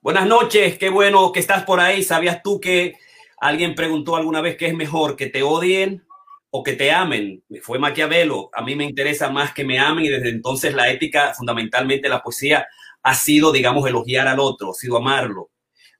Buenas noches, qué bueno que estás por ahí. ¿Sabías tú que alguien preguntó alguna vez que es mejor que te odien o que te amen? Fue Maquiavelo. A mí me interesa más que me amen y desde entonces la ética, fundamentalmente la poesía, ha sido, digamos, elogiar al otro, ha sido amarlo.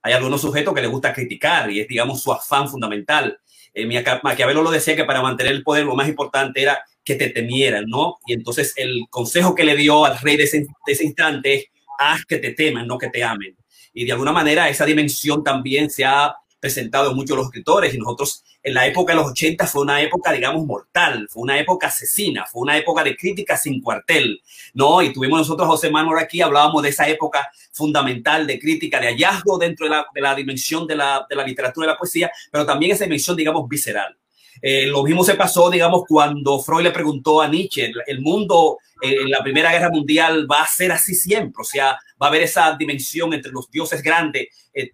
Hay algunos sujetos que les gusta criticar y es, digamos, su afán fundamental. Eh, Maquiavelo lo decía que para mantener el poder lo más importante era que te temieran, ¿no? Y entonces el consejo que le dio al rey ese, de ese instante es, haz que te teman, no que te amen y de alguna manera esa dimensión también se ha presentado en muchos de los escritores y nosotros en la época de los 80 fue una época, digamos, mortal, fue una época asesina, fue una época de crítica sin cuartel, ¿no? Y tuvimos nosotros, José Manuel, aquí, hablábamos de esa época fundamental de crítica, de hallazgo dentro de la, de la dimensión de la, de la literatura y la poesía, pero también esa dimensión, digamos, visceral. Eh, lo mismo se pasó, digamos, cuando Freud le preguntó a Nietzsche, el mundo eh, en la Primera Guerra Mundial va a ser así siempre, o sea, va a haber esa dimensión entre los dioses grandes, eh,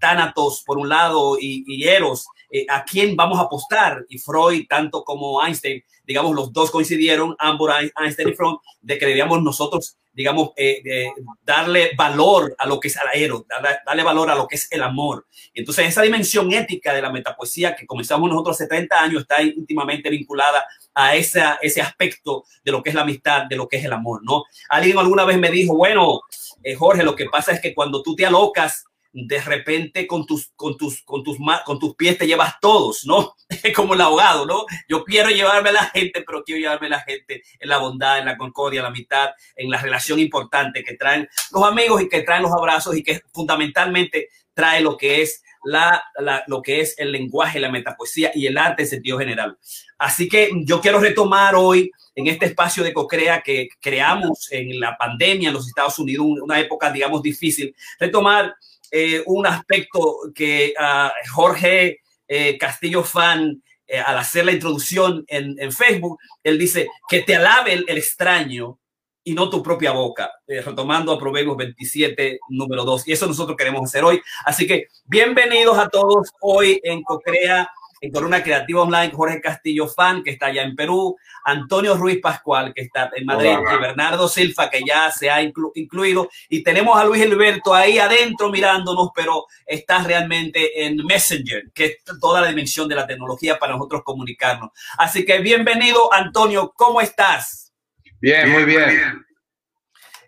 por un lado y, Eros, a quién vamos a apostar. Y Freud, tanto como Einstein, digamos, los dos coincidieron, ambos Einstein y Freud, de que debíamos nosotros digamos, eh, eh, darle valor a lo que es el aero, darle, valor a lo que es el amor. entonces esa dimensión ética de la metapoesía que comenzamos nosotros hace 30 años está íntimamente vinculada a esa, ese aspecto de lo que es la amistad, de lo que es el amor, ¿no? Alguien alguna vez me dijo, bueno, eh, Jorge, lo que pasa es que cuando tú te alocas, de repente con tus, con tus, con tus, con tus pies te llevas todos, ¿no? Como el ahogado, ¿no? Yo quiero llevarme a la gente, pero quiero llevarme a la gente en la bondad, en la concordia, en la mitad, en la relación importante que traen los amigos y que traen los abrazos y que fundamentalmente trae lo que es la, lo que es el lenguaje, la metapoesía y el arte en sentido general. Así que yo quiero retomar hoy en este espacio de Cocrea que creamos en la pandemia en los Estados Unidos, una época, digamos, difícil, retomar eh, un aspecto que uh, Jorge eh, Castillo Fan, eh, al hacer la introducción en, Facebook, él dice que te alabe el, el extraño y no tu propia boca, retomando a Proverbios 27, número 2. Y eso nosotros queremos hacer hoy. Así que bienvenidos a todos hoy en Cocrea en Corona Creativa Online, Jorge Castillo Fan, que está allá en Perú, Antonio Ruiz Pascual, que está en Madrid, y Bernardo Silfa, que ya se ha incluido, y tenemos a Luis Alberto ahí adentro mirándonos, pero está realmente en Messenger, que es toda la dimensión de la tecnología para nosotros comunicarnos. Así que bienvenido, Antonio, ¿cómo estás? Bien, muy bien.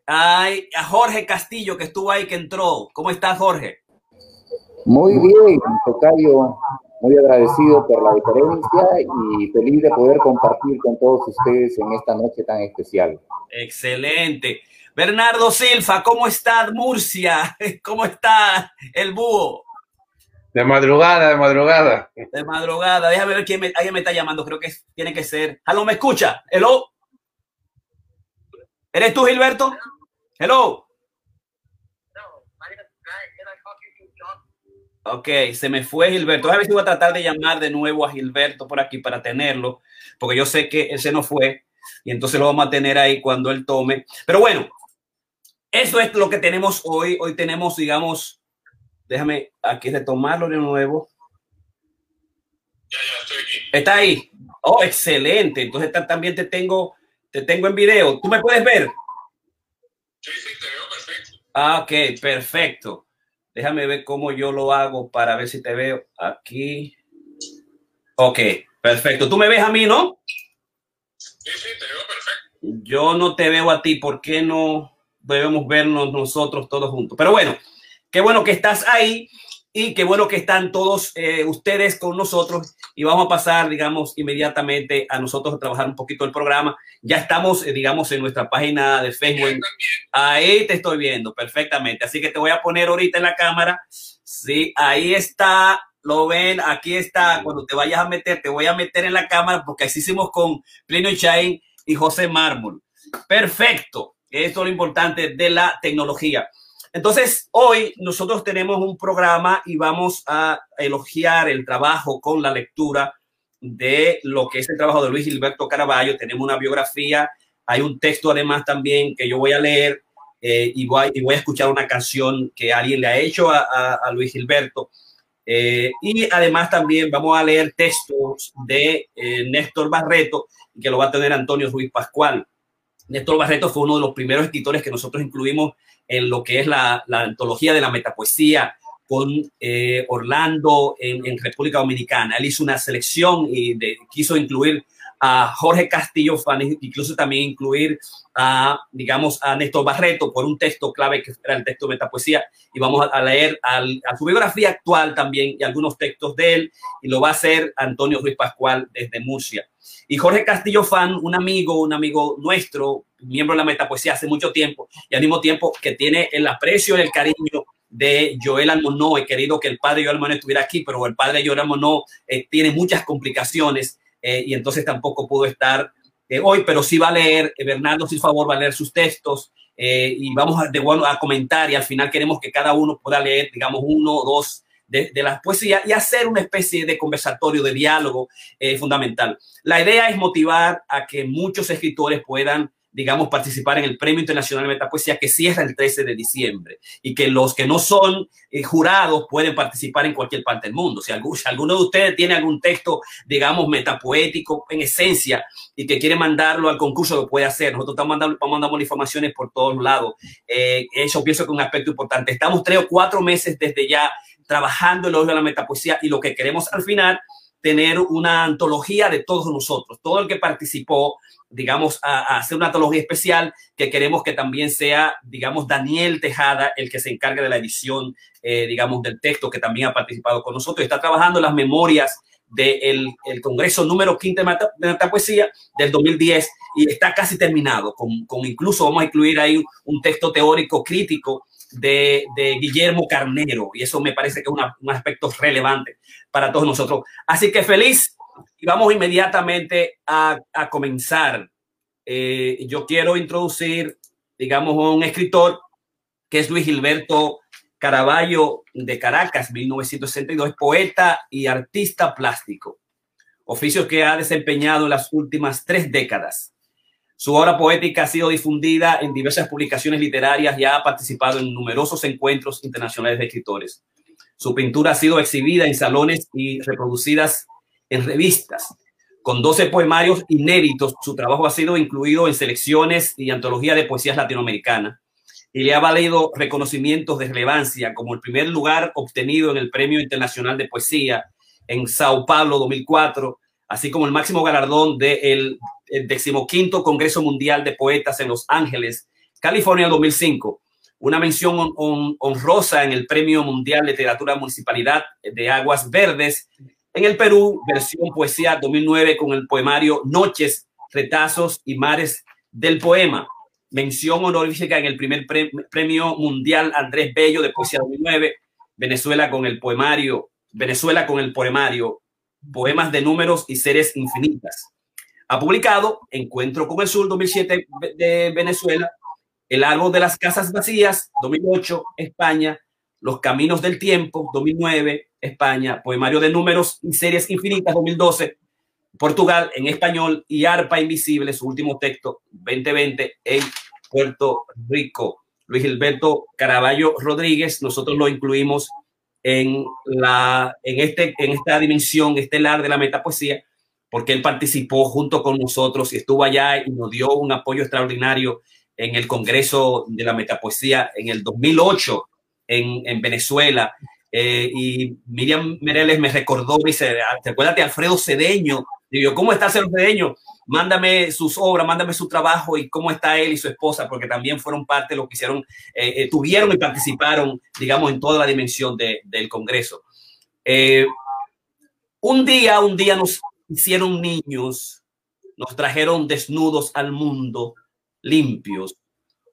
Ay, a Jorge Castillo, que estuvo ahí, que entró. ¿Cómo estás, Jorge? Muy bien, Tocayo muy agradecido por la diferencia y feliz de poder compartir con todos ustedes en esta noche tan especial. Excelente. Bernardo Silfa, ¿cómo está Murcia? ¿Cómo está el búho? De madrugada, de madrugada. De madrugada. Déjame ver quién me, alguien me está llamando. Creo que tiene que ser. Hello, ¿me escucha? Hello. ¿Eres tú, Gilberto? Hello. Ok, se me fue Gilberto. A ver si voy a tratar de llamar de nuevo a Gilberto por aquí para tenerlo, porque yo sé que ese no fue y entonces lo vamos a tener ahí cuando él tome. Pero bueno, eso es lo que tenemos hoy. Hoy tenemos, digamos, déjame aquí retomarlo de nuevo. Ya, ya, estoy aquí. Está ahí. Oh, excelente. Entonces también te tengo, te tengo en video. ¿Tú me puedes ver? Sí, sí, te veo perfecto. Ah, ok, perfecto. Déjame ver cómo yo lo hago para ver si te veo aquí. Ok, perfecto. ¿Tú me ves a mí, no? Sí, sí, te veo perfecto. Yo no te veo a ti. ¿Por qué no debemos vernos nosotros todos juntos? Pero bueno, qué bueno que estás ahí y qué bueno que están todos eh, ustedes con nosotros y vamos a pasar, digamos, inmediatamente a nosotros a trabajar un poquito el programa. Ya estamos, eh, digamos, en nuestra página de Facebook. Ahí te estoy viendo perfectamente. Así que te voy a poner ahorita en la cámara. Sí, ahí está. Lo ven, aquí está. Cuando te vayas a meter, te voy a meter en la cámara porque así hicimos con Plinio Chain y José Mármol. Perfecto. Esto es lo importante de la tecnología. Entonces, hoy nosotros tenemos un programa y vamos a elogiar el trabajo con la lectura de lo que es el trabajo de Luis Gilberto Caraballo. Tenemos una biografía, hay un texto además también que yo voy a leer eh, y, voy, a escuchar una canción que alguien le ha hecho a Luis Gilberto. Eh, y además también vamos a leer textos de eh, Néstor Barreto, que lo va a tener Antonio Ruiz Pascual. Néstor Barreto fue uno de los primeros escritores que nosotros incluimos en lo que es la, antología de la metapoesía con eh, Orlando en, República Dominicana. Él hizo una selección y quiso incluir a Jorge Castillo, incluso también incluir a, digamos, a Néstor Barreto por un texto clave que era el texto de metapoesía. Y vamos a leer a su biografía actual también y algunos textos de él. Y lo va a hacer Antonio Ruiz Pascual desde Murcia. Y Jorge Castillo Fan, un amigo, un amigo nuestro, miembro de la metapoesía hace mucho tiempo y al mismo tiempo que tiene el aprecio y el cariño de Joel Almonó. He querido que el padre Joel Almonó estuviera aquí, pero el padre Joel Almonó eh, tiene muchas complicaciones eh, y entonces tampoco pudo estar eh, hoy, pero sí va a leer, Bernardo, sin favor, va a leer sus textos y vamos a, de, bueno, a comentar y al final queremos que cada uno pueda leer, digamos, uno o dos de, de las poesías y hacer una especie de conversatorio, de diálogo eh, fundamental. La idea es motivar a que muchos escritores puedan digamos, participar en el Premio Internacional de Metapoesía que cierra el 13 de diciembre y que los que no son eh, jurados pueden participar en cualquier parte del mundo. Si alguno de ustedes tiene algún texto, digamos, metapoético en esencia y que quiere mandarlo al concurso, lo puede hacer. Nosotros estamos mandando, mandando informaciones por todos lados. Eh, eso pienso que es un aspecto importante. Estamos tres o cuatro meses desde ya trabajando en lo de la metapoesía y lo que queremos al final tener una antología de todos nosotros, todo el que participó, digamos, a, a, hacer una antología especial que queremos que también sea, digamos, Daniel Tejada el que se encargue de la edición, eh, digamos, del texto, que también ha participado con nosotros. Está trabajando las memorias del el Congreso número 15 de Metapoesía del 2010 y está casi terminado, con, incluso vamos a incluir ahí un texto teórico crítico de, de Guillermo Carnero y eso me parece que es una, un aspecto relevante para todos nosotros. Así que feliz y vamos inmediatamente a, a comenzar. Eh, yo quiero introducir, digamos, un escritor que es Luis Gilberto Caraballo de Caracas, 1962, poeta y artista plástico, oficio que ha desempeñado en las últimas tres décadas. Su obra poética ha sido difundida en diversas publicaciones literarias y ha participado en numerosos encuentros internacionales de escritores. Su pintura ha sido exhibida en salones y reproducidas en revistas. Con 12 poemarios inéditos, su trabajo ha sido incluido en selecciones y antología de poesías latinoamericanas y le ha valido reconocimientos de relevancia, como el primer lugar obtenido en el Premio Internacional de Poesía en Sao Paulo 2004, así como el máximo galardón del de decimoquinto Congreso Mundial de Poetas en Los Ángeles, California 2005. Una mención hon hon honrosa en el Premio Mundial de Literatura Municipalidad de Aguas Verdes en el Perú, versión poesía 2009 con el poemario Noches, Retazos y Mares del Poema. Mención honorífica en el primer pre premio mundial Andrés Bello de poesía 2009. Venezuela con el poemario, Venezuela con el poemario Poemas de Números y Seres Infinitas. Ha publicado Encuentro con el Sur 2007 de Venezuela, El Árbol de las Casas Vacías 2008, España, Los Caminos del Tiempo 2009, España, Poemario de Números y Series Infinitas 2012, Portugal en español y Arpa Invisible, su último texto 2020 en Puerto Rico. Luis Gilberto Caraballo Rodríguez, nosotros lo incluimos en, la, en, este, en esta dimensión estelar de la metapoesía, porque él participó junto con nosotros y estuvo allá y nos dio un apoyo extraordinario en el Congreso de la Metapoesía en el 2008 en, en Venezuela eh, y Miriam Mereles me recordó, dice, ¿te acuerdas de Alfredo Cedeño? Digo, ¿cómo está Alfredo Cedeño? Mándame sus obras, mándame su trabajo y cómo está él y su esposa, porque también fueron parte lo que hicieron, eh, eh, tuvieron y participaron, digamos, en toda la dimensión de, del Congreso. Eh, un día, un día nos hicieron niños, nos trajeron desnudos al mundo, limpios.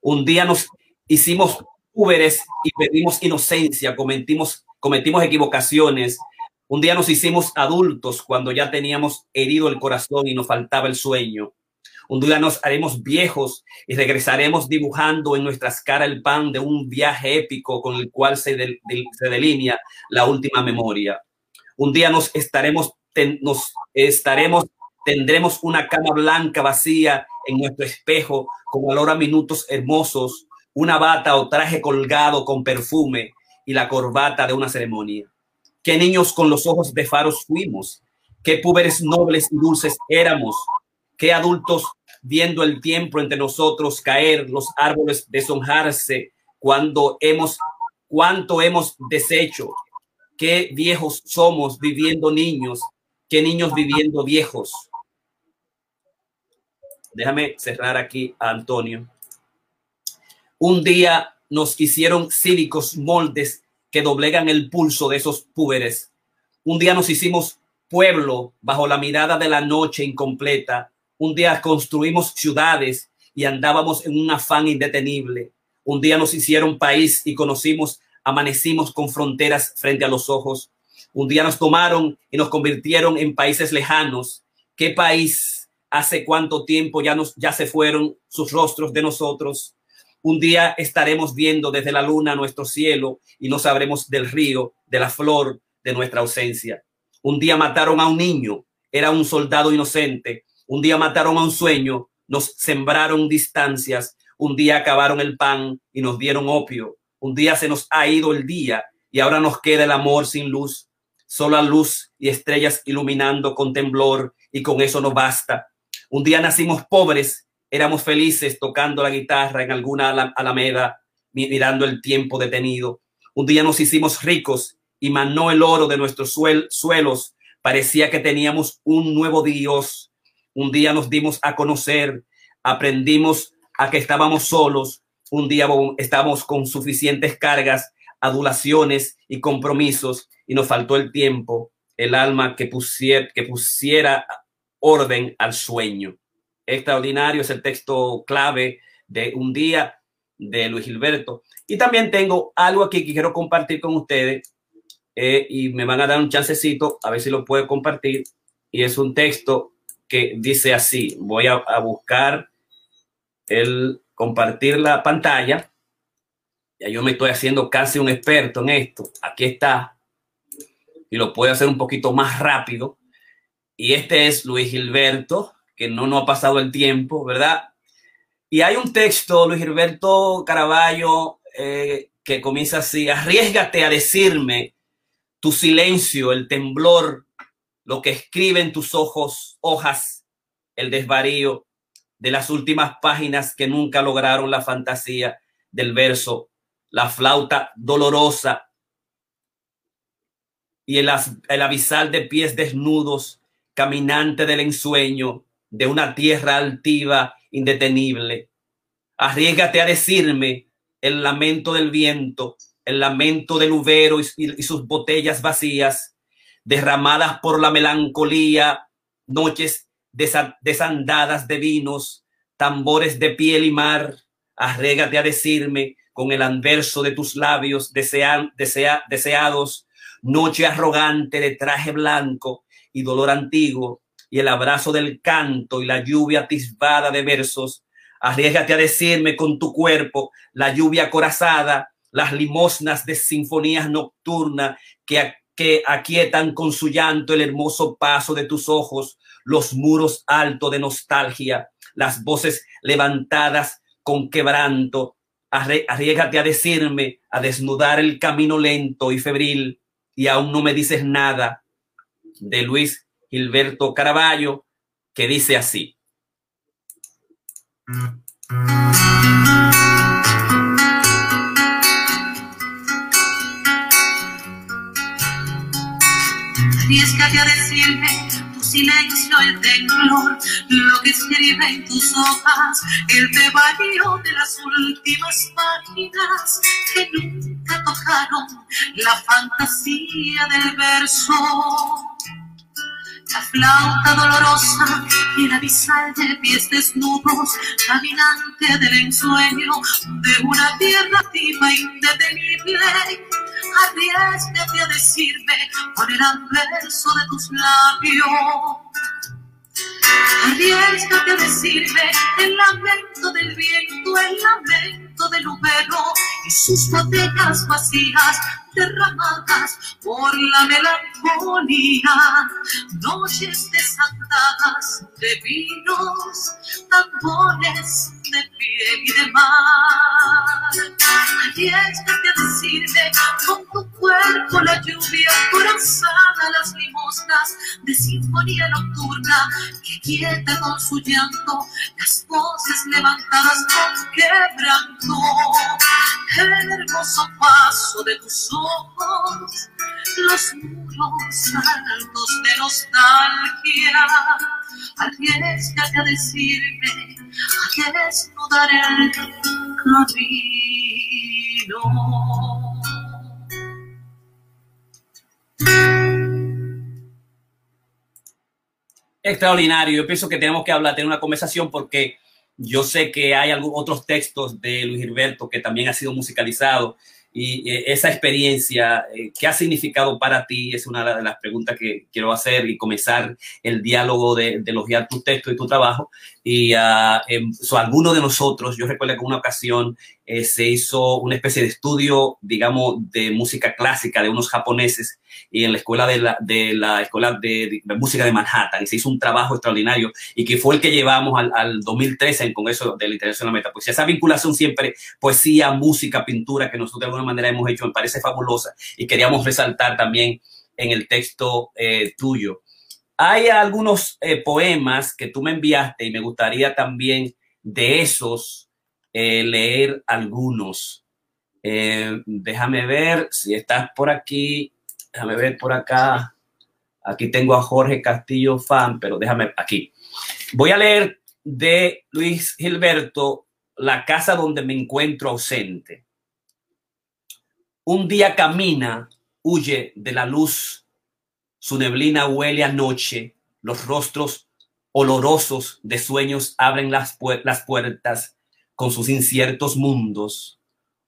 Un día nos hicimos púberes y pedimos inocencia, cometimos cometimos equivocaciones. Un día nos hicimos adultos cuando ya teníamos herido el corazón y nos faltaba el sueño. Un día nos haremos viejos y regresaremos dibujando en nuestras caras el pan de un viaje épico con el cual se, se delinea la última memoria. Un día nos estaremos, nos estaremos, tendremos una cama blanca vacía en nuestro espejo con olor a minutos hermosos, una bata o traje colgado con perfume y la corbata de una ceremonia. Qué niños con los ojos de faros fuimos, qué púberes nobles y dulces éramos, qué adultos viendo el tiempo entre nosotros caer, los árboles deshonjarse, cuando hemos, cuánto hemos deshecho, qué viejos somos viviendo niños, qué niños viviendo viejos. Déjame cerrar aquí a Antonio. Un día nos hicieron cívicos moldes que doblegan el pulso de esos púberes. Un día nos hicimos pueblo bajo la mirada de la noche incompleta. Un día construimos ciudades y andábamos en un afán indetenible. Un día nos hicieron país y conocimos, amanecimos con fronteras frente a los ojos. Un día nos tomaron y nos convirtieron en países lejanos. ¿Qué país hace cuánto tiempo ya nos ya se fueron sus rostros de nosotros? Un día estaremos viendo desde la luna nuestro cielo y no sabremos del río, de la flor, de nuestra ausencia. Un día mataron a un niño, era un soldado inocente. Un día mataron a un sueño, nos sembraron distancias. Un día acabaron el pan y nos dieron opio. Un día se nos ha ido el día y ahora nos queda el amor sin luz. Sola luz y estrellas iluminando con temblor y con eso no basta. Un día nacimos pobres, éramos felices tocando la guitarra en alguna alameda, mirando el tiempo detenido. Un día nos hicimos ricos y manó el oro de nuestros suelos. Parecía que teníamos un nuevo Dios. Un día nos dimos a conocer, aprendimos a que estábamos solos. Un día estábamos con suficientes cargas, adulaciones y compromisos y nos faltó el tiempo, el alma que pusiera, que pusiera orden al sueño. Extraordinario es el texto clave de un día de Luis Gilberto. Y también tengo algo aquí que quiero compartir con ustedes eh, y me van a dar un chancecito a ver si lo puedo compartir. Y es un texto que dice así, voy a, buscar el compartir la pantalla. Ya yo me estoy haciendo casi un experto en esto. Aquí está. Y lo puedo hacer un poquito más rápido. Y este es Luis Gilberto, que no nos ha pasado el tiempo, ¿verdad? Y hay un texto, Luis Gilberto Caraballo, eh, que comienza así, arriesgate a decirme tu silencio, el temblor, lo que escribe en tus ojos, hojas, el desvarío de las últimas páginas que nunca lograron la fantasía del verso, la flauta dolorosa y el, el de pies desnudos, caminante del ensueño de una tierra altiva, indetenible. Arriesgate a decirme el lamento del viento, el lamento del ubero y, sus botellas vacías, derramadas por la melancolía, noches desandadas de vinos, tambores de piel y mar, arrégate a decirme con el anverso de tus labios deseados, noche arrogante de traje blanco y dolor antiguo, y el abrazo del canto y la lluvia atisbada de versos, arriesgate a decirme con tu cuerpo la lluvia corazada, las limosnas de sinfonías nocturnas que, que aquietan con su llanto el hermoso paso de tus ojos, los muros altos de nostalgia, las voces levantadas con quebranto. Arriesgate a decirme, a desnudar el camino lento y febril, y aún no me dices nada de Luis Gilberto Caraballo, que dice así. A decirme tu silencio, el temblor, lo que escribe en tus hojas, el devarío de las últimas páginas que nunca tocaron la fantasía del verso la flauta dolorosa y la avisal de pies desnudos, caminante del ensueño de una tierra activa indetenible. Arriesgate a decirme con el anverso de tus labios. Arriesgate a decirme el lamento del viento, el lamento del ubero y sus botellas vacías derramadas por la melancolía, noches desandadas de vinos, tambores de piel y de mar. Arriesgate a decirme con tu cuerpo la lluvia corazada, las limosnas de sinfonía nocturna que quieta con su llanto las voces levantadas con quebranto. El hermoso paso de tus ojos, los muros altos de nostalgia. Arriesgate a decirme, a desnudar el camino. Extraordinario. Yo pienso que tenemos que hablar, tener una conversación porque yo sé que hay otros textos de Luis Gilberto que también ha sido musicalizado y eh, esa experiencia, eh, ¿qué ha significado para ti? Es una de las preguntas que quiero hacer y comenzar el diálogo de, de elogiar tu texto y tu trabajo. Y uh, alguno de nosotros, yo recuerdo que una ocasión eh, se hizo una especie de estudio, digamos, de música clásica de unos japoneses y en la escuela de la, de la escuela de, música de Manhattan y se hizo un trabajo extraordinario y que fue el que llevamos al, al 2013 en el Congreso de Meta. Pues esa vinculación siempre, poesía, música, pintura, que nosotros de alguna manera hemos hecho, me parece fabulosa y queríamos resaltar también en el texto eh, tuyo. Hay algunos eh, poemas que tú me enviaste y me gustaría también de esos eh, leer algunos. Eh, déjame ver si estás por aquí. Déjame ver por acá. Aquí tengo a Jorge Castillo Fan, pero déjame aquí. Voy a leer de Luis Gilberto La casa donde me encuentro ausente. Un día camina, huye de la luz, su neblina huele a noche, los rostros olorosos de sueños abren las, pu las puertas con sus inciertos mundos.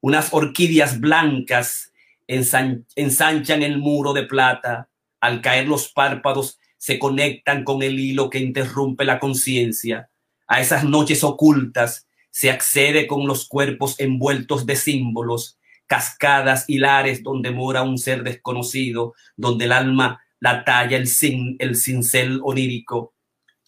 Unas orquídeas blancas ensan ensanchan el muro de plata, al caer los párpados se conectan con el hilo que interrumpe la conciencia. A esas noches ocultas se accede con los cuerpos envueltos de símbolos, cascadas hilares donde mora un ser desconocido, donde el alma la talla, el, sin, el cincel onírico.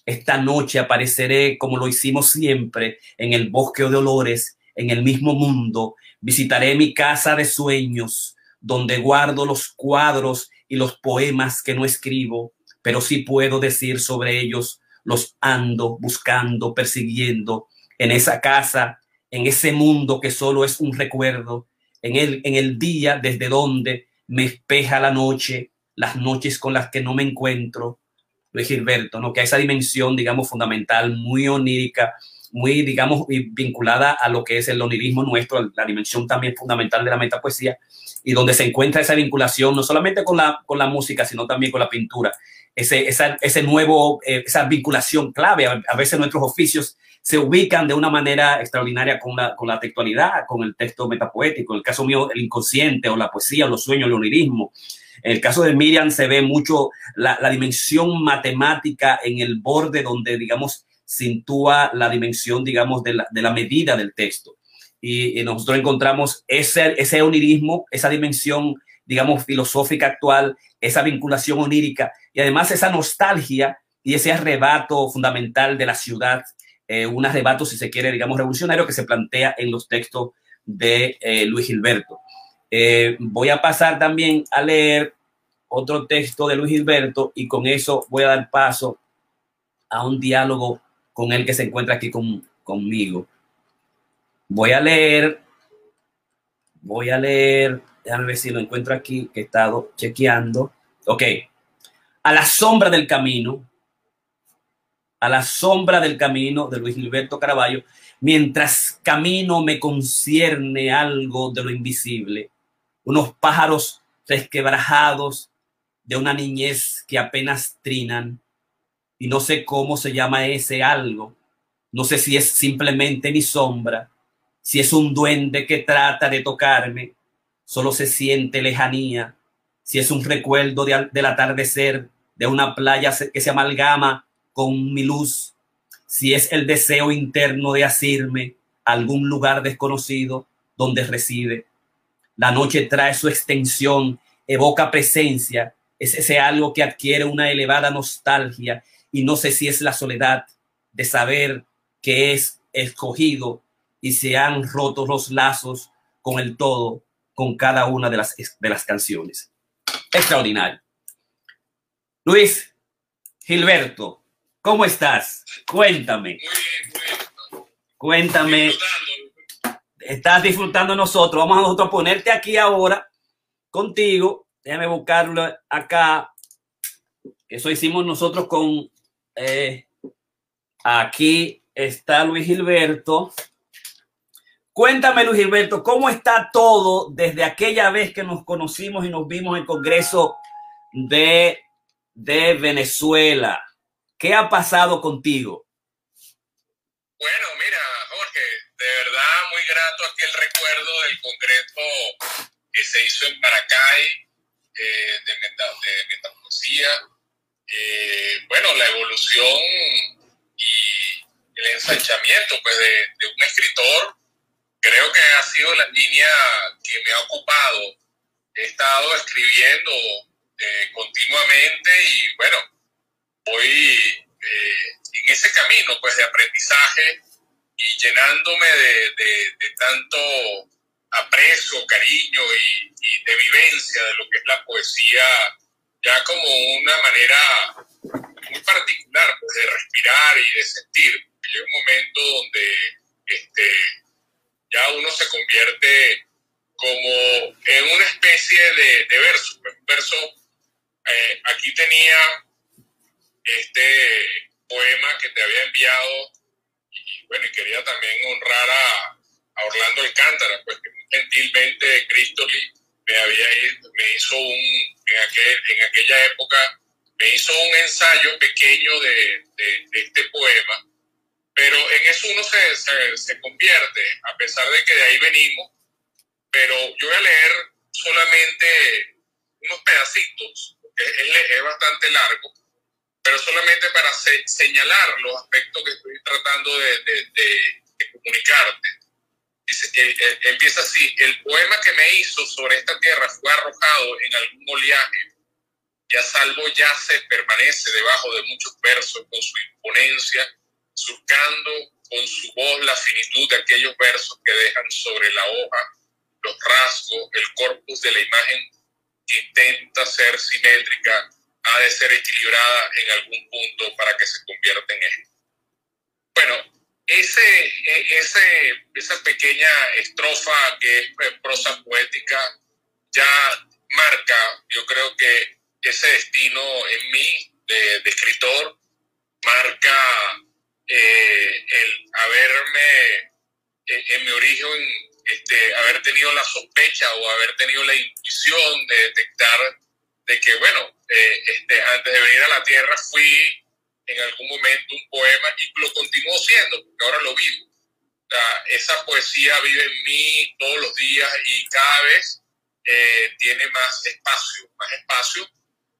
Esta noche apareceré como lo hicimos siempre en el bosque de olores, en el mismo mundo. Visitaré mi casa de sueños, donde guardo los cuadros y los poemas que no escribo, pero sí puedo decir sobre ellos, los ando buscando, persiguiendo, en esa casa, en ese mundo que solo es un recuerdo, en el, en el día desde donde me espeja la noche, las noches con las que no me encuentro, Luis Gilberto, ¿no? que hay esa dimensión, digamos, fundamental, muy onírica, muy, digamos, vinculada a lo que es el onirismo nuestro, la dimensión también fundamental de la metapoesía, y donde se encuentra esa vinculación no solamente con la, con la música, sino también con la pintura, ese, esa, ese nuevo, eh, esa vinculación clave. A, veces nuestros oficios se ubican de una manera extraordinaria con la, con la textualidad, con el texto metapoético. En el caso mío, el inconsciente o la poesía, los sueños, el onirismo. En el caso de Miriam se ve mucho la, dimensión matemática en el borde donde, digamos, cintúa la dimensión, digamos, de la, de la medida del texto. Y, y, nosotros encontramos ese, ese onirismo, esa dimensión, digamos, filosófica actual, esa vinculación onírica y además esa nostalgia y ese arrebato fundamental de la ciudad, eh, un arrebato, si se quiere, digamos, revolucionario que se plantea en los textos de eh, Luis Gilberto. Eh, voy a pasar también a leer otro texto de Luis Gilberto y con eso voy a dar paso a un diálogo con él que se encuentra aquí con, conmigo. Voy a leer, voy a leer, déjame ver si lo encuentro aquí, que he estado chequeando. Ok, a la sombra del camino, a la sombra del camino de Luis Gilberto Caraballo, mientras camino me concierne algo de lo invisible, unos pájaros resquebrajados de una niñez que apenas trinan. Y no sé cómo se llama ese algo, no sé si es simplemente mi sombra, si es un duende que trata de tocarme, solo se siente lejanía, si es un recuerdo de, del atardecer de una playa que se amalgama con mi luz, si es el deseo interno de asirme a algún lugar desconocido donde reside. La noche trae su extensión, evoca presencia, es ese algo que adquiere una elevada nostalgia y no sé si es la soledad de saber que es escogido y se han roto los lazos con el todo, con cada una de las, de las canciones. extraordinario. Luis Gilberto, ¿cómo estás? Cuéntame. Muy bien, muy bien. Cuéntame. Estás disfrutando nosotros. Vamos a nosotros ponerte aquí ahora contigo. Déjame buscarlo acá. Eso hicimos nosotros con. eh, aquí está Luis Gilberto. Cuéntame, Luis Gilberto, ¿cómo está todo desde aquella vez que nos conocimos y nos vimos en el Congreso de, de Venezuela? ¿Qué ha pasado contigo? Bueno, congreso que se hizo en Maracay eh, de, meta. Eh, bueno, la evolución y el ensanchamiento pues, de, un escritor creo que ha sido la línea que me ha ocupado. He estado escribiendo eh, continuamente y bueno, voy en ese camino pues de aprendizaje y llenándome de, de tanto aprecio, cariño y, de vivencia de lo que es la poesía, ya como una manera muy particular pues, de respirar y de sentir. Llega un momento donde este, ya uno se convierte como en una especie de, verso. Un verso, eh, aquí tenía este poema que te había enviado y bueno, y quería también honrar a, a Orlando Alcántara, pues que gentilmente Cristoli me había me hizo un, en, aquel, en aquella época, me hizo un ensayo pequeño de, de, de este poema, pero en eso uno se, se, se, convierte, a pesar de que de ahí venimos, pero yo voy a leer solamente unos pedacitos, es, es bastante largo, pero solamente para se, señalar los aspectos que estoy tratando de, de comunicarte. Dice, eh, eh, empieza así, el poema que me hizo sobre esta tierra fue arrojado en algún oleaje, y a salvo yace, permanece debajo de muchos versos con su imponencia, surcando con su voz la finitud de aquellos versos que dejan sobre la hoja los rasgos, el corpus de la imagen que intenta ser simétrica, ha de ser equilibrada en algún punto para que se convierta en él. Bueno, ese, ese, esa pequeña estrofa que es prosa poética ya marca, yo creo que ese destino en mí de, de escritor marca eh, el haberme en, en mi origen este, haber tenido la sospecha o haber tenido la intuición de detectar de que, bueno, eh, este, antes de venir a la Tierra fui en algún momento un poema y lo continúo siendo, porque ahora lo vivo. O sea, esa poesía vive en mí todos los días y cada vez eh, tiene más espacio, más espacio,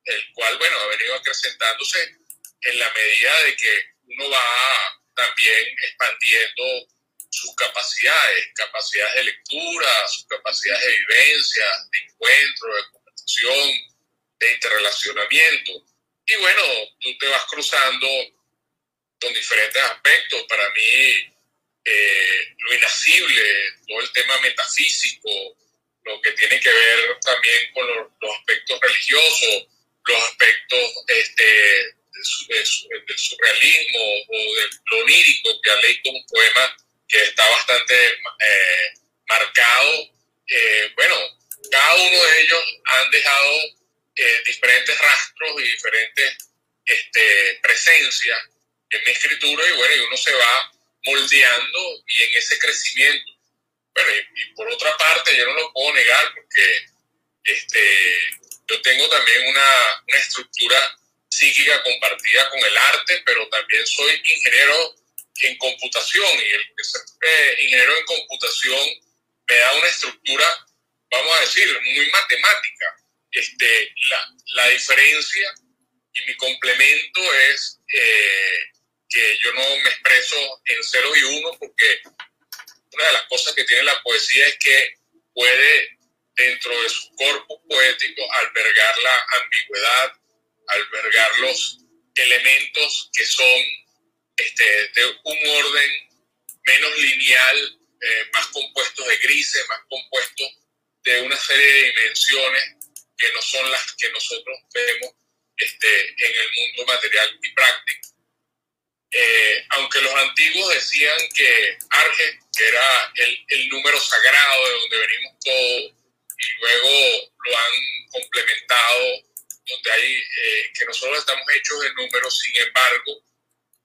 el cual, bueno, ha venido acrecentándose en la medida de que uno va también expandiendo sus capacidades, capacidades de lectura, sus capacidades de vivencia, de encuentro, de conversación, de interrelacionamiento. Y bueno, tú te vas cruzando con diferentes aspectos. Para mí, eh, lo inasible, todo el tema metafísico, lo que tiene que ver también con los, los aspectos religiosos, los aspectos este, del surrealismo o de lo onírico, que ha leído un poema que está bastante eh, marcado. Eh, bueno, cada uno de ellos han dejado eh, diferentes rastros y diferentes este, presencias en mi escritura y bueno, y uno se va moldeando y en ese crecimiento. Bueno, y, y, por otra parte, yo no lo puedo negar porque este, yo tengo también una, una estructura psíquica compartida con el arte, pero también soy ingeniero en computación y el ser eh, ingeniero en computación me da una estructura, vamos a decir, muy matemática. Este, la, la diferencia y mi complemento es eh, que yo no me expreso en cero y uno porque una de las cosas que tiene la poesía es que puede dentro de su cuerpo poético albergar la ambigüedad, albergar los elementos que son este, de un orden menos lineal, eh, más compuestos de grises, más compuestos de una serie de dimensiones que no son las que nosotros vemos este, en el mundo material y práctico. Eh, aunque los antiguos decían que Arge, que era el, el, número sagrado de donde venimos todos, y luego lo han complementado, donde hay eh, que nosotros estamos hechos de números, sin embargo,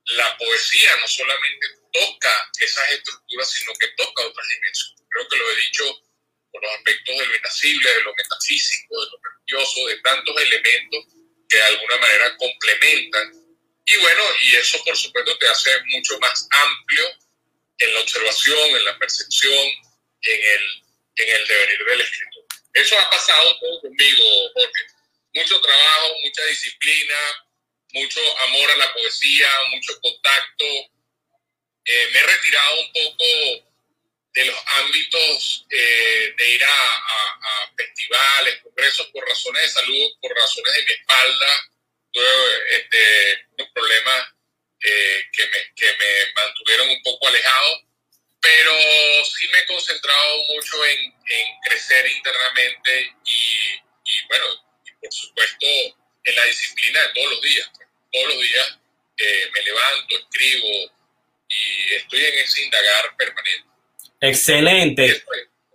la poesía no solamente toca esas estructuras, sino que toca otras dimensiones. Creo que lo he dicho por los aspectos de lo inacible, de lo metafísico, de lo religioso, de tantos elementos que de alguna manera complementan. Y bueno, y eso por supuesto te hace mucho más amplio en la observación, en la percepción, en el, en el devenir del escritor. Eso ha pasado todo conmigo, Jorge. Mucho trabajo, mucha disciplina, mucho amor a la poesía, mucho contacto. Eh, me he retirado un poco ámbitos eh, de ir a, festivales, congresos por razones de salud, por razones de mi espalda. Tuve este, unos problemas eh, que, me, que me mantuvieron un poco alejado, pero sí me he concentrado mucho en, en crecer internamente y, y, bueno, y por supuesto en la disciplina de todos los días. Todos los días eh, me levanto, escribo y estoy en ese indagar permanente. Excelente.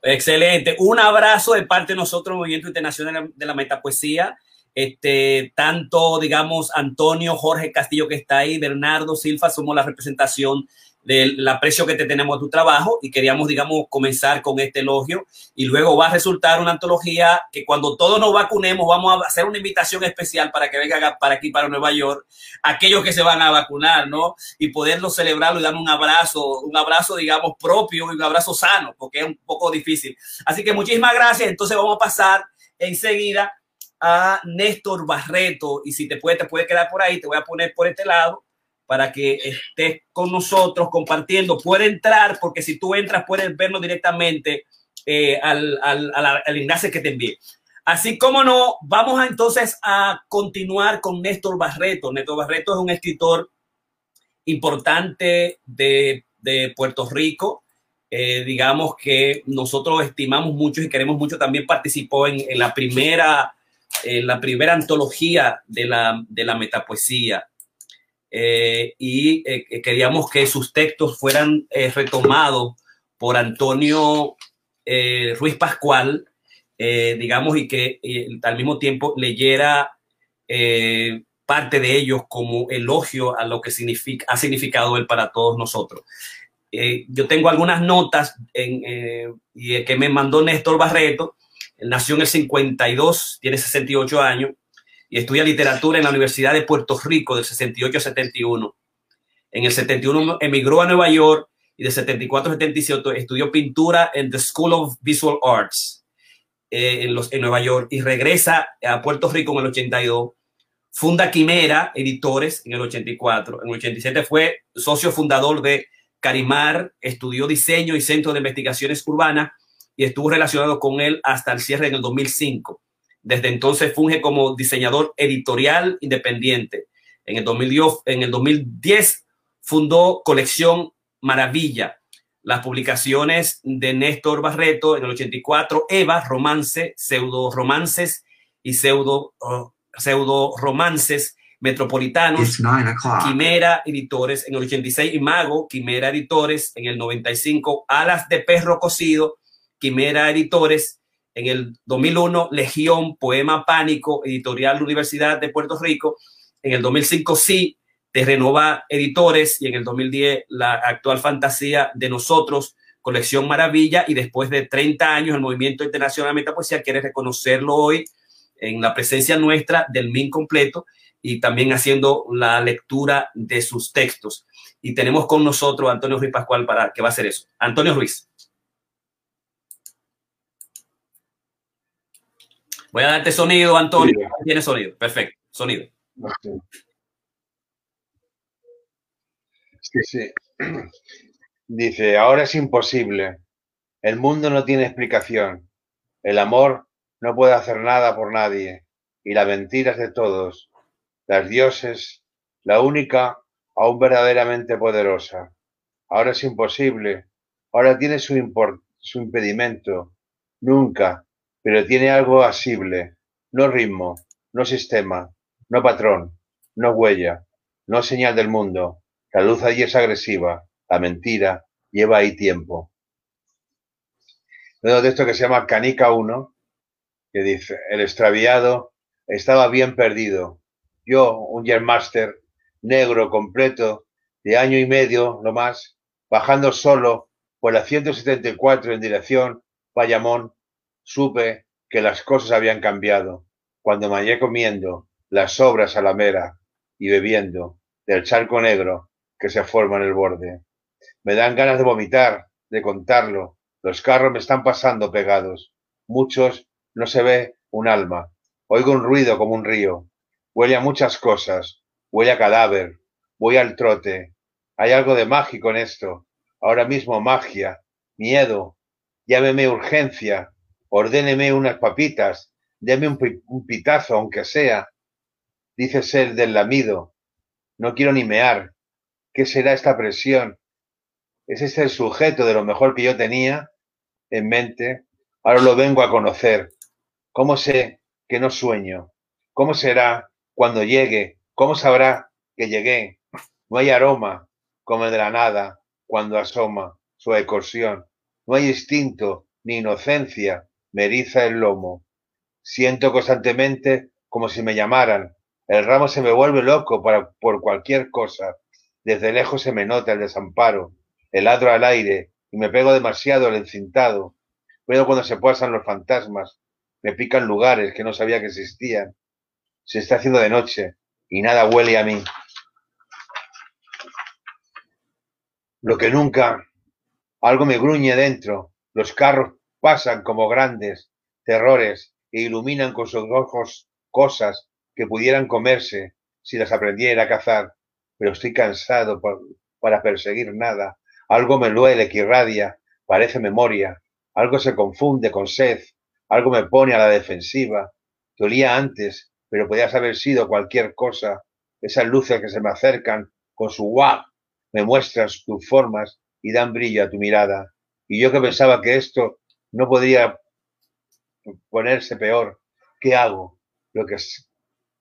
Excelente. Un abrazo de parte de nosotros, Movimiento Internacional de la Metapoesía. Este, tanto, digamos, Antonio, Jorge Castillo que está ahí, Bernardo Silva, somos la representación del aprecio que te tenemos a tu trabajo y queríamos, digamos, comenzar con este elogio y luego va a resultar una antología que cuando todos nos vacunemos vamos a hacer una invitación especial para que vengan para aquí, para Nueva York, aquellos que se van a vacunar, ¿no? Y poderlo celebrarlo y dar un abrazo, un abrazo, digamos, propio y un abrazo sano, porque es un poco difícil. Así que muchísimas gracias. Entonces vamos a pasar enseguida a Néstor Barreto y si te puede, te puede quedar por ahí, te voy a poner por este lado para que estés con nosotros compartiendo. Puede entrar, porque si tú entras, puedes verlo directamente eh, al, al, al, enlace que te envié. Así como no, vamos a, entonces a continuar con Néstor Barreto. Néstor Barreto es un escritor importante de, de Puerto Rico. Eh, digamos que nosotros estimamos mucho y queremos mucho. También participó en, en la primera, en la primera antología de la, de la metapoesía. Eh, y eh, queríamos que sus textos fueran eh, retomados por Antonio Ruiz Pascual, digamos, y que al mismo tiempo leyera parte de ellos como elogio a lo que ha significado él para todos nosotros. yo tengo algunas notas que me mandó Néstor Barreto. Nació en el 52, tiene 68 años y estudia literatura en la Universidad de Puerto Rico del 68 71. En el 71 emigró a Nueva York y de 74 a 77 estudió pintura en the School of Visual Arts eh, en, los, en Nueva York y regresa a Puerto Rico en el 82. Funda Quimera Editores en el 84. En el 87 fue socio fundador de Carimar, estudió diseño y centro de investigaciones urbanas y estuvo relacionado con él hasta el cierre en el 2005. Desde entonces funge como diseñador editorial independiente. En el 2010, en el 2010 fundó Colección Maravilla. Las publicaciones de Néstor Barreto en el 84, Eva, romance, pseudo romances y pseudo, uh, pseudo romances metropolitanos, Quimera Editores en el 86 y Mago, Quimera Editores en el 95, Alas de Perro Cocido, Quimera Editores en el 2001, Legión, Poema Pánico, editorial Universidad de Puerto Rico. En el 2005, sí, de Renova Editores. Y en el 2010, la actual fantasía de nosotros, colección Maravilla. Y después de 30 años, el Movimiento Internacional de Metapoesía quiere reconocerlo hoy en la presencia nuestra del MIN completo y también haciendo la lectura de sus textos. Y tenemos con nosotros a Antonio Ruiz Pascual para que va a hacer eso. Antonio Ruiz. Voy a darte sonido, Antonio. Tiene sonido. Perfecto. Sonido. Sí, sí. Dice, ahora es imposible. El mundo no tiene explicación. El amor no puede hacer nada por nadie. Y la mentira es de todos. Las dioses, la única aún verdaderamente poderosa. Ahora es imposible. Ahora tiene su, su impedimento. Nunca, pero tiene algo asible, no ritmo, no sistema, no patrón, no huella, no señal del mundo. La luz allí es agresiva, la mentira lleva ahí tiempo. De esto que se llama Canica 1, que dice, el extraviado estaba bien perdido. Yo, un Master, negro, completo, de año y medio, no más, bajando solo por la 174 en dirección Bayamón, supe que las cosas habían cambiado. Cuando me hallé comiendo las sobras a la mera y bebiendo del charco negro que se forma en el borde. Me dan ganas de vomitar, de contarlo. Los carros me están pasando pegados. Muchos no se ve un alma. Oigo un ruido como un río. Huele a muchas cosas. Huele a cadáver. Voy al trote. Hay algo de mágico en esto. Ahora mismo magia. Miedo. Llámeme urgencia. Ordéneme unas papitas. Deme un, pitazo, aunque sea. Dice ser del lamido. No quiero ni mear. ¿Qué será esta presión? ¿Es este el sujeto de lo mejor que yo tenía en mente? Ahora lo vengo a conocer. ¿Cómo sé que no sueño? ¿Cómo será cuando llegue? ¿Cómo sabrá que llegué? No hay aroma como el de la nada cuando asoma su ecosión. No hay instinto ni inocencia, me eriza el lomo. Siento constantemente como si me llamaran. El ramo se me vuelve loco para, por cualquier cosa. Desde lejos se me nota el desamparo, el ladro al aire, y me pego demasiado al encintado. Pero cuando se pasan los fantasmas, me pican lugares que no sabía que existían. Se está haciendo de noche y nada huele a mí. Lo que nunca, algo me gruñe dentro. Los carros pasan como grandes terrores e iluminan con sus ojos cosas que pudieran comerse si las aprendiera a cazar. Pero estoy cansado para perseguir nada. Algo me duele que irradia, parece memoria. Algo se confunde con sed, algo me pone a la defensiva. Dolía antes, pero podías haber sido cualquier cosa. Esas luces que se me acercan con su guau me muestran tus formas y dan brillo a tu mirada. Y yo que pensaba que esto no podría ponerse peor, ¿qué hago? Lo que,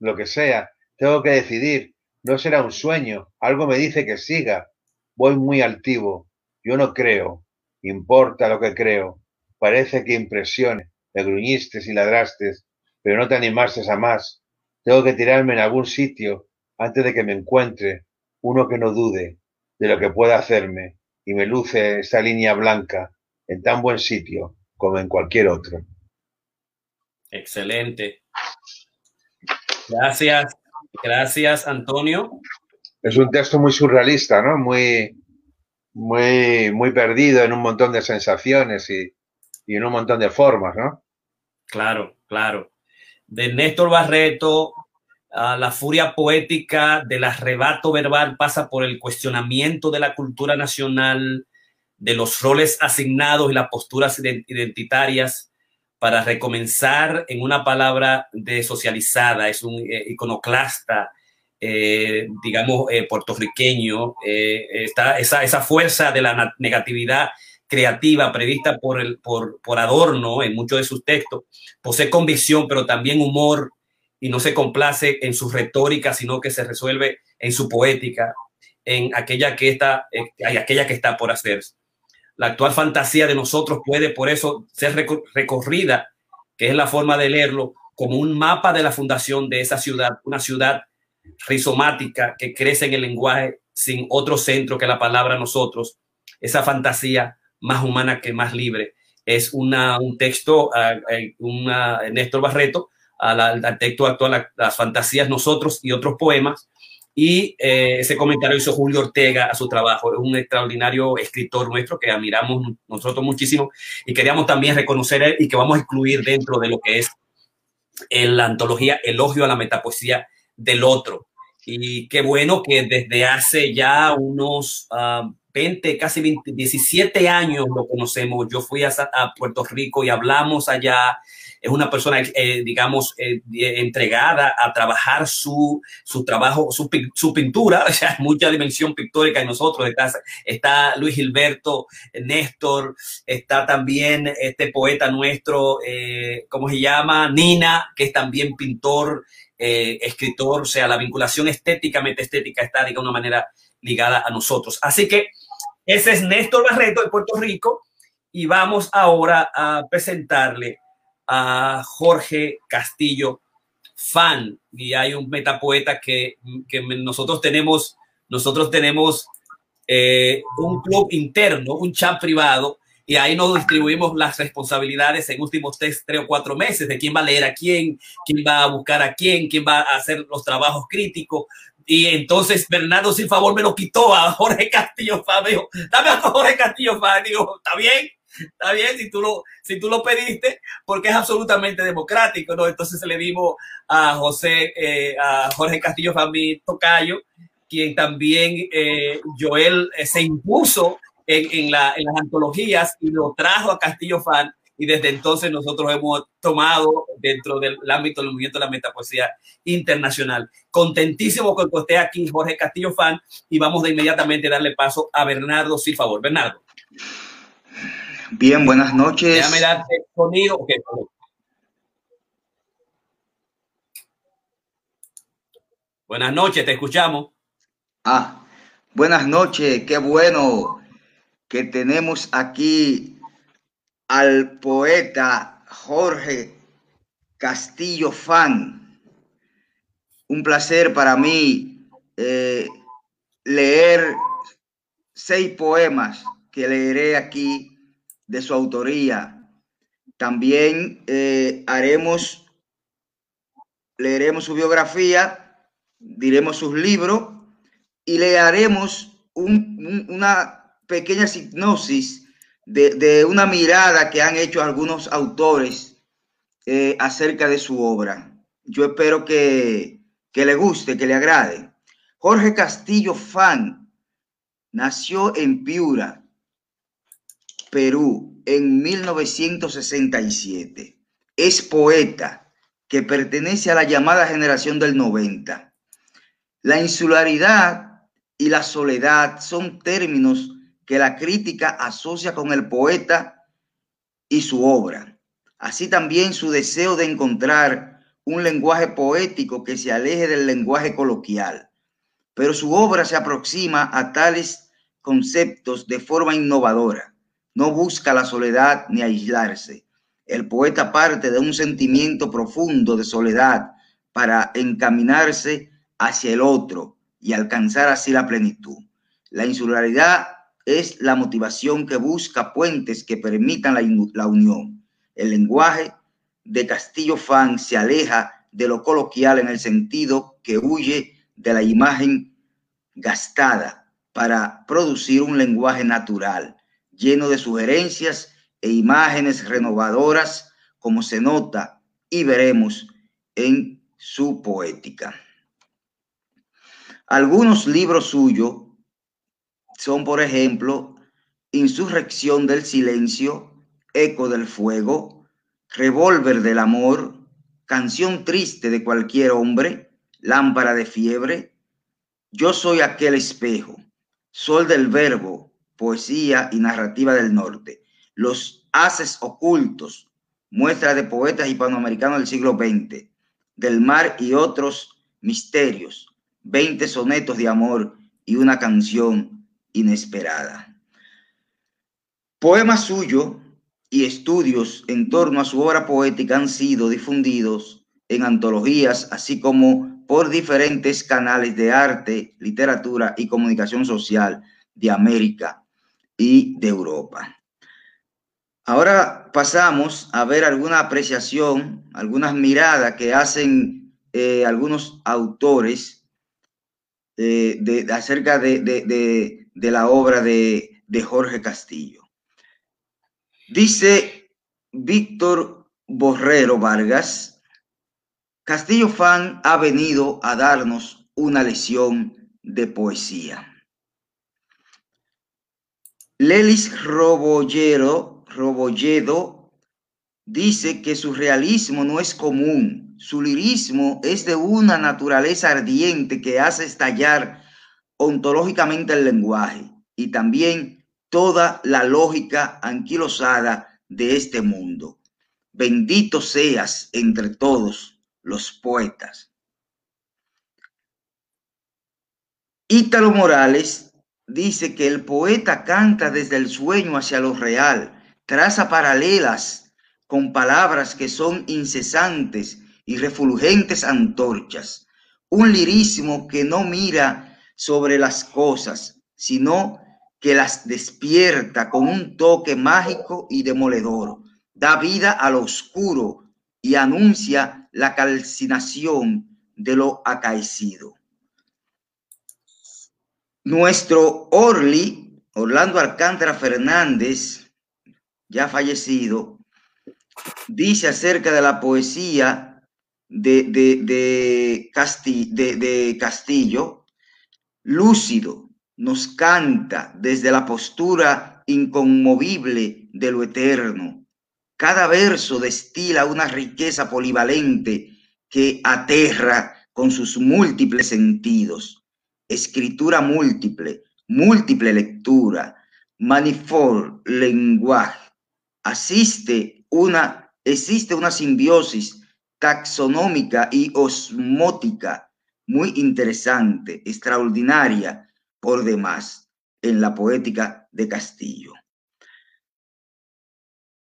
lo que sea, tengo que decidir. No será un sueño. Algo me dice que siga. Voy muy altivo. Yo no creo. Importa lo que creo. Parece que impresione me gruñiste y ladraste, pero no te animaste a más. Tengo que tirarme en algún sitio antes de que me encuentre uno que no dude de lo que pueda hacerme y me luce esa línea blanca en tan buen sitio como en cualquier otro. Excelente. Gracias, gracias Antonio. Es un texto muy surrealista, ¿no? Muy, muy, muy perdido en un montón de sensaciones y, y en un montón de formas, ¿no? Claro, claro. De Néstor Barreto, a la furia poética del arrebato verbal pasa por el cuestionamiento de la cultura nacional, de los roles asignados y las posturas identitarias para recomenzar en una palabra desocializada. Es un eh, iconoclasta, eh, digamos, eh, puertorriqueño. está esa, esa fuerza de la negatividad creativa prevista por, el, por, por Adorno en muchos de sus textos, posee convicción, pero también humor y no se complace en su retórica, sino que se resuelve en su poética, en aquella que está, hay aquella que está por hacerse. La actual fantasía de nosotros puede por eso ser recorrida, que es la forma de leerlo, como un mapa de la fundación de esa ciudad, una ciudad rizomática que crece en el lenguaje sin otro centro que la palabra nosotros. Esa fantasía más humana que más libre. Es una, un texto, una, Néstor Barreto, al, texto actual, las fantasías nosotros y otros poemas. Y eh, ese comentario hizo Julio Ortega a su trabajo. Es un extraordinario escritor nuestro que admiramos nosotros muchísimo y queríamos también reconocer y que vamos a incluir dentro de lo que es la antología Elogio a la Metapoesía del Otro. Y qué bueno que desde hace ya unos uh, 20, casi 17 años lo conocemos. Yo fui a, Puerto Rico y hablamos allá es una persona, eh, digamos, eh, entregada a trabajar su, su trabajo, su, su, pintura, o sea, mucha dimensión pictórica en nosotros. Está, está Luis Gilberto, Néstor, está también este poeta nuestro, eh, ¿cómo se llama? Nina, que es también pintor, escritor, o sea, la vinculación estéticamente estética está de alguna manera ligada a nosotros. Así que ese es Néstor Barreto de Puerto Rico y vamos ahora a presentarle a Jorge Castillo, fan, y hay un metapoeta que, que nosotros tenemos, nosotros tenemos eh, un club interno, un chat privado, y ahí nos distribuimos las responsabilidades en últimos tres, tres o cuatro meses de quién va a leer a quién, quién va a buscar a quién, quién va a hacer los trabajos críticos. Y entonces Bernardo, sin favor, me lo quitó a Jorge Castillo Fabio. Dame a Jorge Castillo Fabio. Digo, ¿está bien? Está bien, si tú lo, si tú lo pediste, porque es absolutamente democrático, ¿no? Entonces le dimos a José, eh, a Jorge Castillo Fami Tocayo, quien también eh, Joel eh, se impuso en, en, la, en, las antologías y lo trajo a Castillo Fan. Y desde entonces nosotros hemos tomado dentro del ámbito del movimiento de la metapoesía internacional. Contentísimo con que esté aquí Jorge Castillo Fan y vamos de inmediatamente darle paso a Bernardo, sin favor. Bernardo. Bien, buenas noches. Déjame darte sonido. Okay. Buenas noches, te escuchamos. Ah, buenas noches, qué bueno que tenemos aquí al poeta Jorge Castillo Fan. Un placer para mí eh, leer seis poemas que leeré aquí de su autoría. También eh, haremos, leeremos su biografía, diremos sus libros y le haremos una pequeña hipnosis de, una mirada que han hecho algunos autores eh, acerca de su obra. Yo espero que, que le guste, que le agrade. Jorge Castillo Fan nació en Piura, Perú en 1967. Es poeta que pertenece a la llamada generación del 90. La insularidad y la soledad son términos que la crítica asocia con el poeta y su obra. Así también su deseo de encontrar un lenguaje poético que se aleje del lenguaje coloquial. Pero su obra se aproxima a tales conceptos de forma innovadora no busca la soledad ni aislarse. El poeta parte de un sentimiento profundo de soledad para encaminarse hacia el otro y alcanzar así la plenitud. La insularidad es la motivación que busca puentes que permitan la, la unión. El lenguaje de Castillo Fan se aleja de lo coloquial en el sentido que huye de la imagen gastada para producir un lenguaje natural lleno de sugerencias e imágenes renovadoras, como se nota y veremos en su poética. Algunos libros suyos son, por ejemplo, Insurrección del Silencio, Eco del Fuego, Revólver del Amor, Canción Triste de Cualquier Hombre, Lámpara de Fiebre, Yo Soy Aquel Espejo, Sol del Verbo, poesía y narrativa del norte. Los haces ocultos, muestra de poetas hispanoamericanos del siglo XX, del mar y otros misterios, 20 sonetos de amor y una canción inesperada. Poemas suyos y estudios en torno a su obra poética han sido difundidos en antologías, así como por diferentes canales de arte, literatura y comunicación social de América y de Europa. Ahora pasamos a ver alguna apreciación, algunas miradas que hacen eh, algunos autores eh, de, acerca de, la obra de, de Jorge Castillo. Dice Víctor Borrero Vargas, Castillo Fan ha venido a darnos una lección de poesía. Lelis Robollero, Robolledo dice que su realismo no es común, su lirismo es de una naturaleza ardiente que hace estallar ontológicamente el lenguaje y también toda la lógica anquilosada de este mundo. Bendito seas entre todos los poetas. Ítalo Morales dice que el poeta canta desde el sueño hacia lo real, traza paralelas con palabras que son incesantes y refulgentes antorchas, un lirismo que no mira sobre las cosas, sino que las despierta con un toque mágico y demoledor, da vida a lo oscuro y anuncia la calcinación de lo acaecido. Nuestro Orly, Orlando Alcántara Fernández, ya fallecido, dice acerca de la poesía de, de, de, de Castillo, lúcido, nos canta desde la postura inconmovible de lo eterno. Cada verso destila una riqueza polivalente que aterra con sus múltiples sentidos escritura múltiple, múltiple lectura, manifold lenguaje. Asiste una, existe una simbiosis taxonómica y osmótica muy interesante, extraordinaria por demás en la poética de Castillo.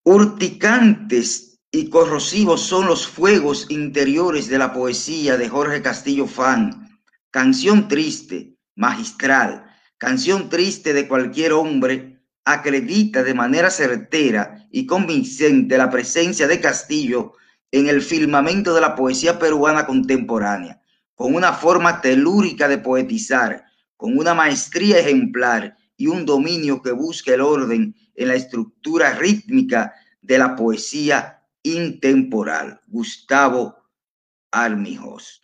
Urticantes y corrosivos son los fuegos interiores de la poesía de Jorge Castillo Fan, Canción triste, magistral, canción triste de cualquier hombre, acredita de manera certera y convincente la presencia de Castillo en el firmamento de la poesía peruana contemporánea, con una forma telúrica de poetizar, con una maestría ejemplar y un dominio que busca el orden en la estructura rítmica de la poesía intemporal. Gustavo Armijos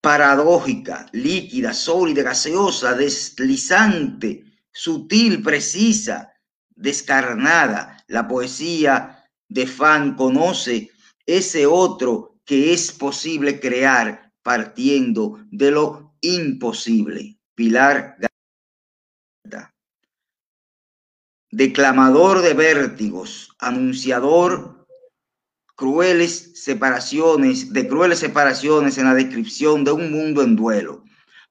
paradójica, líquida, sólida, gaseosa, deslizante, sutil, precisa, descarnada. La poesía de Fan conoce ese otro que es posible crear partiendo de lo imposible. Pilar Declamador de vértigos, anunciador crueles separaciones, de crueles separaciones en la descripción de un mundo en duelo.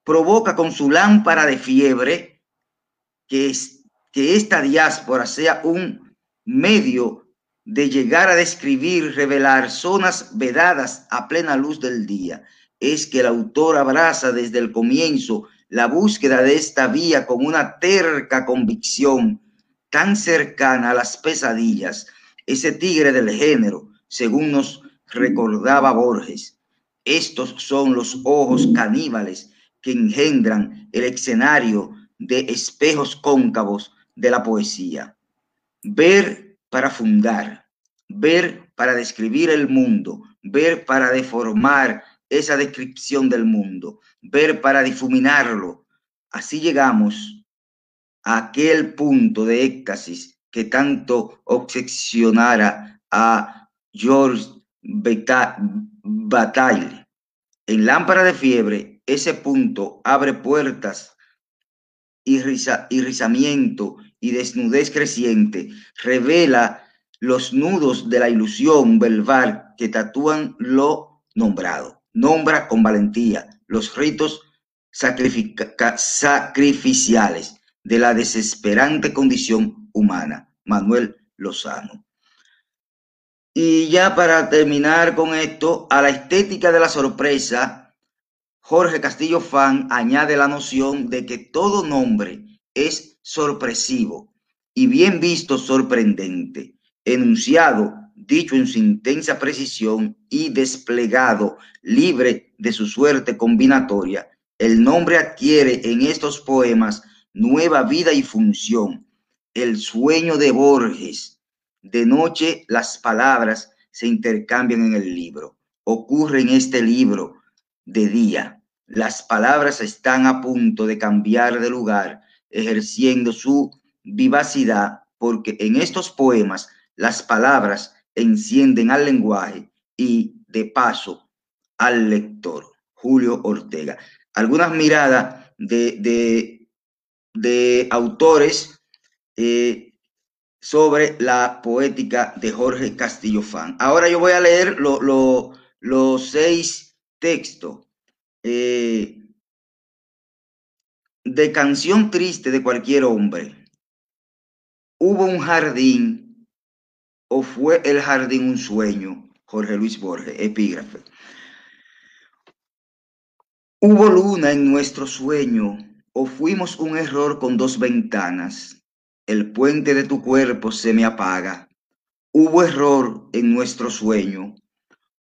Provoca con su lámpara de fiebre que, es, que esta diáspora sea un medio de llegar a describir, revelar zonas vedadas a plena luz del día. Es que el autor abraza desde el comienzo la búsqueda de esta vía con una terca convicción tan cercana a las pesadillas, ese tigre del género, según nos recordaba Borges. Estos son los ojos caníbales que engendran el escenario de espejos cóncavos de la poesía. Ver para fundar, ver para describir el mundo, ver para deformar esa descripción del mundo, ver para difuminarlo. Así llegamos a aquel punto de éxtasis que tanto obsesionara a George Bataille. En Lámpara de Fiebre, ese punto abre puertas y rizamiento y desnudez creciente, revela los nudos de la ilusión verbal que tatúan lo nombrado. Nombra con valentía los ritos sacrificiales de la desesperante condición humana. Manuel Lozano. Y ya para terminar con esto, a la estética de la sorpresa, Jorge Castillo Fan añade la noción de que todo nombre es sorpresivo y bien visto sorprendente, enunciado, dicho en su intensa precisión y desplegado libre de su suerte combinatoria, el nombre adquiere en estos poemas nueva vida y función. El sueño de Borges, de noche las palabras se intercambian en el libro. Ocurre en este libro de día. Las palabras están a punto de cambiar de lugar, ejerciendo su vivacidad, porque en estos poemas las palabras encienden al lenguaje y de paso al lector. Julio Ortega. Algunas miradas de, de, autores eh, sobre la poética de Jorge Castillo Fan. Ahora yo voy a leer los seis textos eh, de canción triste de cualquier hombre. Hubo un jardín o fue el jardín un sueño. Jorge Luis Borges, epígrafe. Hubo luna en nuestro sueño o fuimos un error con dos ventanas. El puente de tu cuerpo se me apaga. Hubo error en nuestro sueño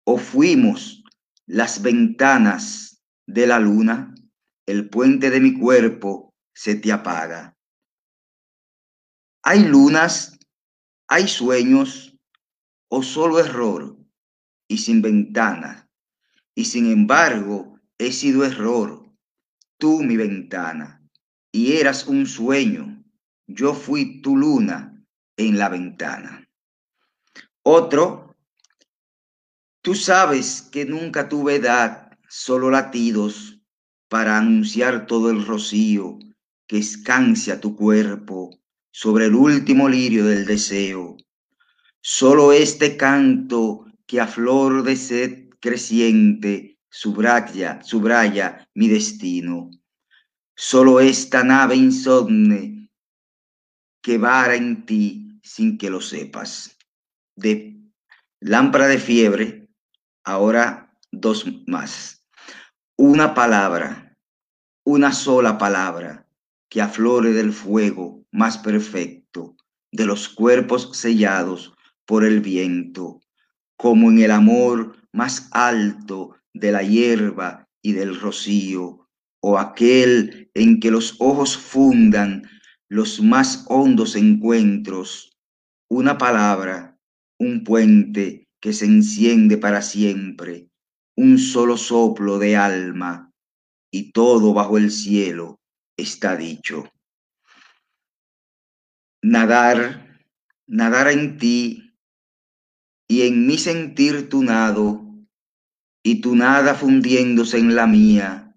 o fuimos las ventanas de la luna. El puente de mi cuerpo se te apaga. Hay lunas, hay sueños o solo error y sin ventana. Y sin embargo, he sido error, tú mi ventana, y eras un sueño, yo fui tu luna en la ventana. Otro, tú sabes que nunca tuve edad, solo latidos, para anunciar todo el rocío que escancia tu cuerpo sobre el último lirio del deseo. Solo este canto que a flor de sed creciente subraya, subraya mi destino. Solo esta nave insomne que vara en ti sin que lo sepas. De lámpara de fiebre, ahora dos más. Una palabra, una sola palabra que aflore del fuego más perfecto de los cuerpos sellados por el viento como en el amor más alto de la hierba y del rocío, o aquel en que los ojos fundan los más hondos encuentros, una palabra, un puente que se enciende para siempre, un solo soplo de alma, y todo bajo el cielo está dicho. Nadar, nadar en ti y en mi sentir tu nado, y tu nada fundiéndose en la mía,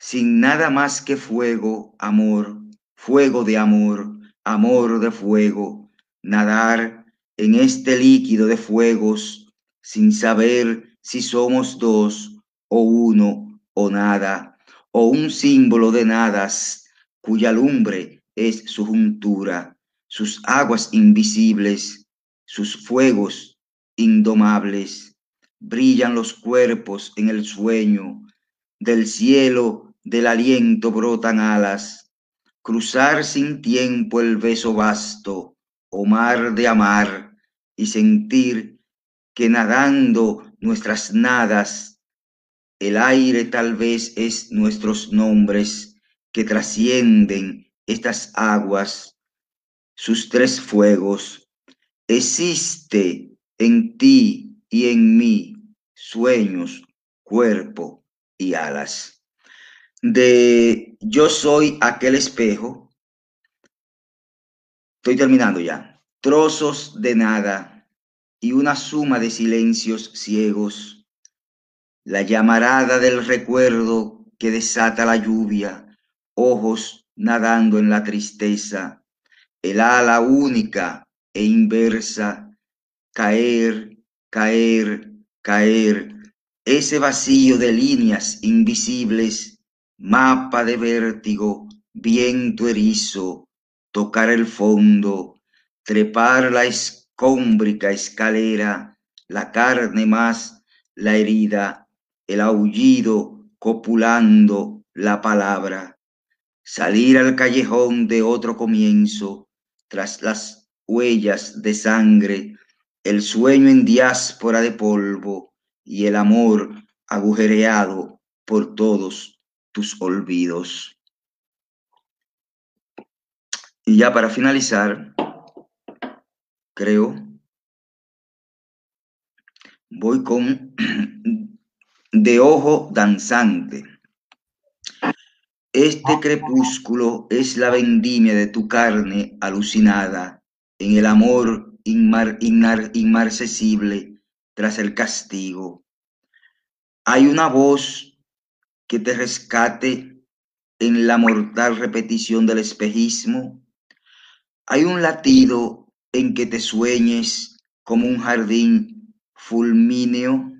sin nada más que fuego, amor, fuego de amor, amor de fuego, nadar en este líquido de fuegos, sin saber si somos dos, o uno, o nada, o un símbolo de nadas, cuya lumbre es su juntura, sus aguas invisibles, sus fuegos indomables, brillan los cuerpos en el sueño, del cielo del aliento brotan alas, cruzar sin tiempo el beso vasto, o mar de amar, y sentir que nadando nuestras nadas, el aire tal vez es nuestros nombres que trascienden estas aguas, sus tres fuegos. Existe en ti y en mí sueños, cuerpo y alas. De yo soy aquel espejo. Estoy terminando ya. Trozos de nada y una suma de silencios ciegos. La llamarada del recuerdo que desata la lluvia, ojos nadando en la tristeza, el ala única e inversa caer, caer, caer, ese vacío de líneas invisibles, mapa de vértigo, viento erizo, tocar el fondo, trepar la escómbrica escalera, la carne más, la herida, el aullido copulando la palabra, salir al callejón de otro comienzo, tras las huellas de sangre, el sueño en diáspora de polvo y el amor agujereado por todos tus olvidos. Y ya para finalizar, creo, voy con de ojo danzante. Este crepúsculo es la vendimia de tu carne alucinada en el amor inmarcesible tras el castigo. Hay una voz que te rescate en la mortal repetición del espejismo. Hay un latido en que te sueñes como un jardín fulmíneo,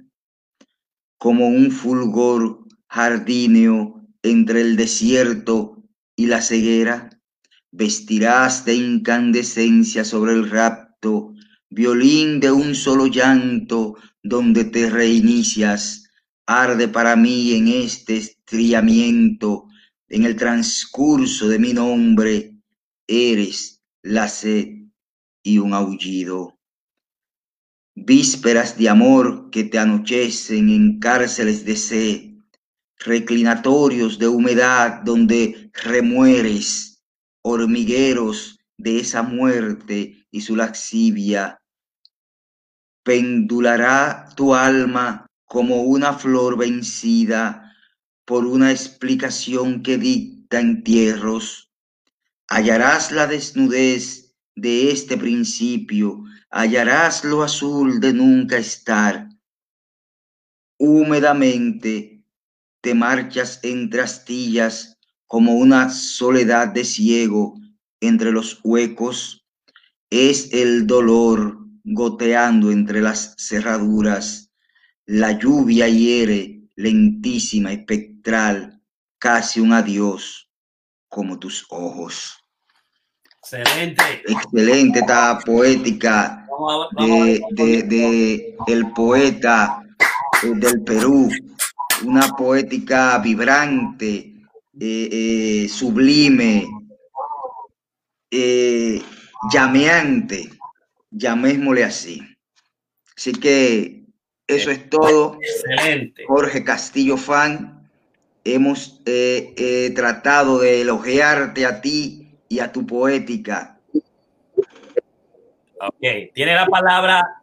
como un fulgor jardíneo entre el desierto y la ceguera. Vestirás de incandescencia sobre el rapto, violín de un solo llanto, donde te reinicias. Arde para mí en este estriamiento, en el transcurso de mi nombre, eres la sed y un aullido. Vísperas de amor que te anochecen en cárceles de sed, reclinatorios de humedad donde remueres hormigueros de esa muerte y su laxivia. Pendulará tu alma como una flor vencida por una explicación que dicta entierros. Hallarás la desnudez de este principio, hallarás lo azul de nunca estar. Húmedamente te marchas entre astillas como una soledad de ciego entre los huecos, es el dolor goteando entre las cerraduras, la lluvia hiere lentísima, espectral, casi un adiós, como tus ojos. Excelente. Excelente esta poética de, de el poeta eh, del Perú, una poética vibrante, eh, eh, sublime, eh, llameante, llamémosle así. Así que eso es todo. Excelente. Jorge Castillo Fan, hemos tratado de elogiarte a ti y a tu poética. Ok, tiene la palabra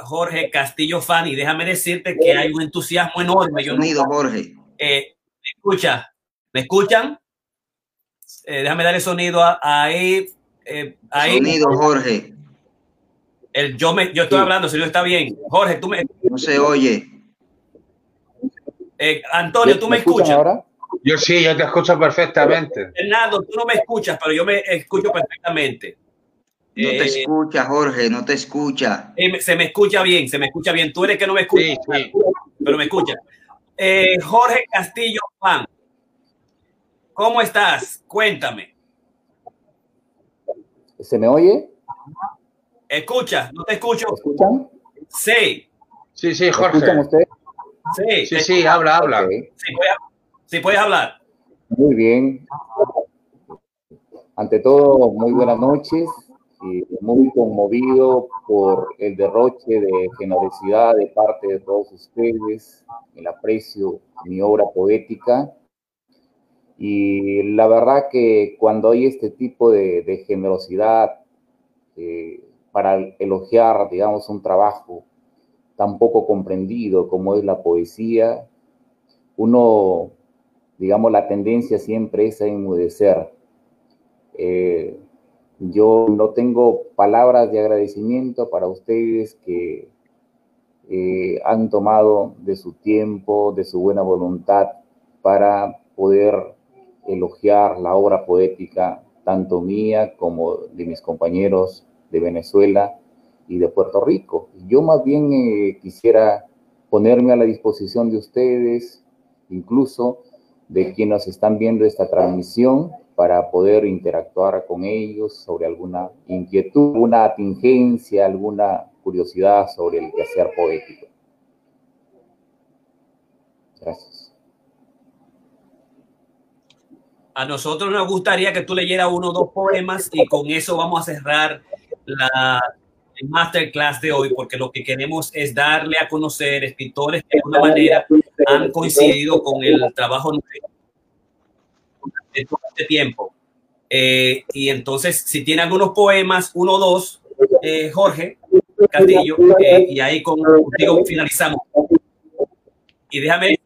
Jorge Castillo Fan y déjame decirte que hay un entusiasmo enorme. Yo Sonido, Jorge. escucha, ¿Me escuchan? Eh, déjame darle sonido ahí. Eh, ahí. Sonido, Jorge. El, yo, me, yo estoy hablando, si no está bien. Jorge, tú me. No se oye. Eh, Antonio, ¿tú me, escuchas? Ahora? Yo sí, yo te escucho perfectamente. Fernando, tú no me escuchas, pero yo me escucho perfectamente. No te eh, escucha, Jorge, no te escucha. se me escucha bien, se me escucha bien. Tú eres que no me escuchas, sí, sí. pero me escucha. Jorge Castillo Juan, ¿Cómo estás? Cuéntame. ¿Se me oye? Escucha, no te escucho. escuchan? Sí. Sí, sí, Jorge. ¿Escuchan ustedes? Sí. Sí, sí, habla, habla. Sí, puedes, hablar. Muy bien. Ante todo, muy buenas noches y muy conmovido por el derroche de generosidad de parte de todos ustedes, el aprecio a mi obra poética y la verdad que cuando hay este tipo de, generosidad eh, para elogiar, digamos, un trabajo tan poco comprendido como es la poesía, uno, digamos, la tendencia siempre es a enmudecer. Eh, yo no tengo palabras de agradecimiento para ustedes que eh, han tomado de su tiempo, de su buena voluntad para poder elogiar la obra poética, tanto mía como de mis compañeros de Venezuela y de Puerto Rico. Yo más bien eh, quisiera ponerme a la disposición de ustedes, incluso de quienes están viendo esta transmisión, para poder interactuar con ellos sobre alguna inquietud, alguna atingencia, alguna curiosidad sobre el quehacer poético. Gracias. a nosotros nos gustaría que tú leyeras uno o dos poemas y con eso vamos a cerrar la masterclass de hoy, porque lo que queremos es darle a conocer escritores que de alguna manera han coincidido con el trabajo de todo este tiempo. Eh, y entonces, si tiene algunos poemas, uno o dos, eh, Jorge Castillo, eh, y ahí contigo finalizamos. Y déjame,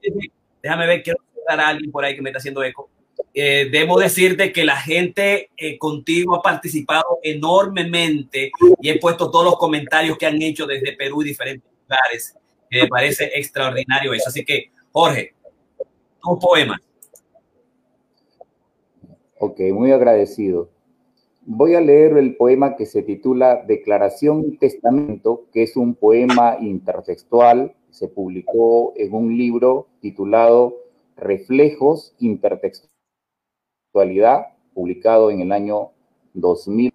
déjame ver, quiero a alguien por ahí que me está haciendo eco. Eh, debo decirte que la gente eh, contigo ha participado enormemente y he puesto todos los comentarios que han hecho desde Perú y diferentes lugares. me parece extraordinario eso. Así que, Jorge, un poema. Ok, muy agradecido. Voy a leer el poema que se titula Declaración y Testamento, que es un poema intertextual. Se publicó en un libro titulado Reflejos Intertextuales actualidad, publicado en el año 2000.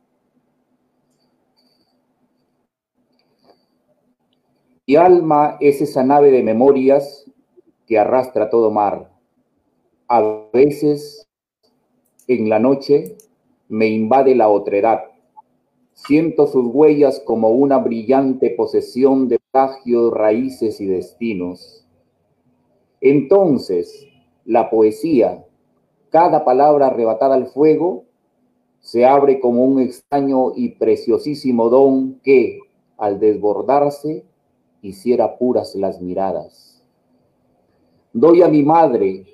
Mi alma es esa nave de memorias que arrastra todo mar. A veces, en la noche, me invade la otredad. Siento sus huellas como una brillante posesión de plagios, raíces y destinos. Entonces, la poesía, cada palabra arrebatada al fuego se abre como un extraño y preciosísimo don que, al desbordarse, hiciera puras las miradas. Doy a mi madre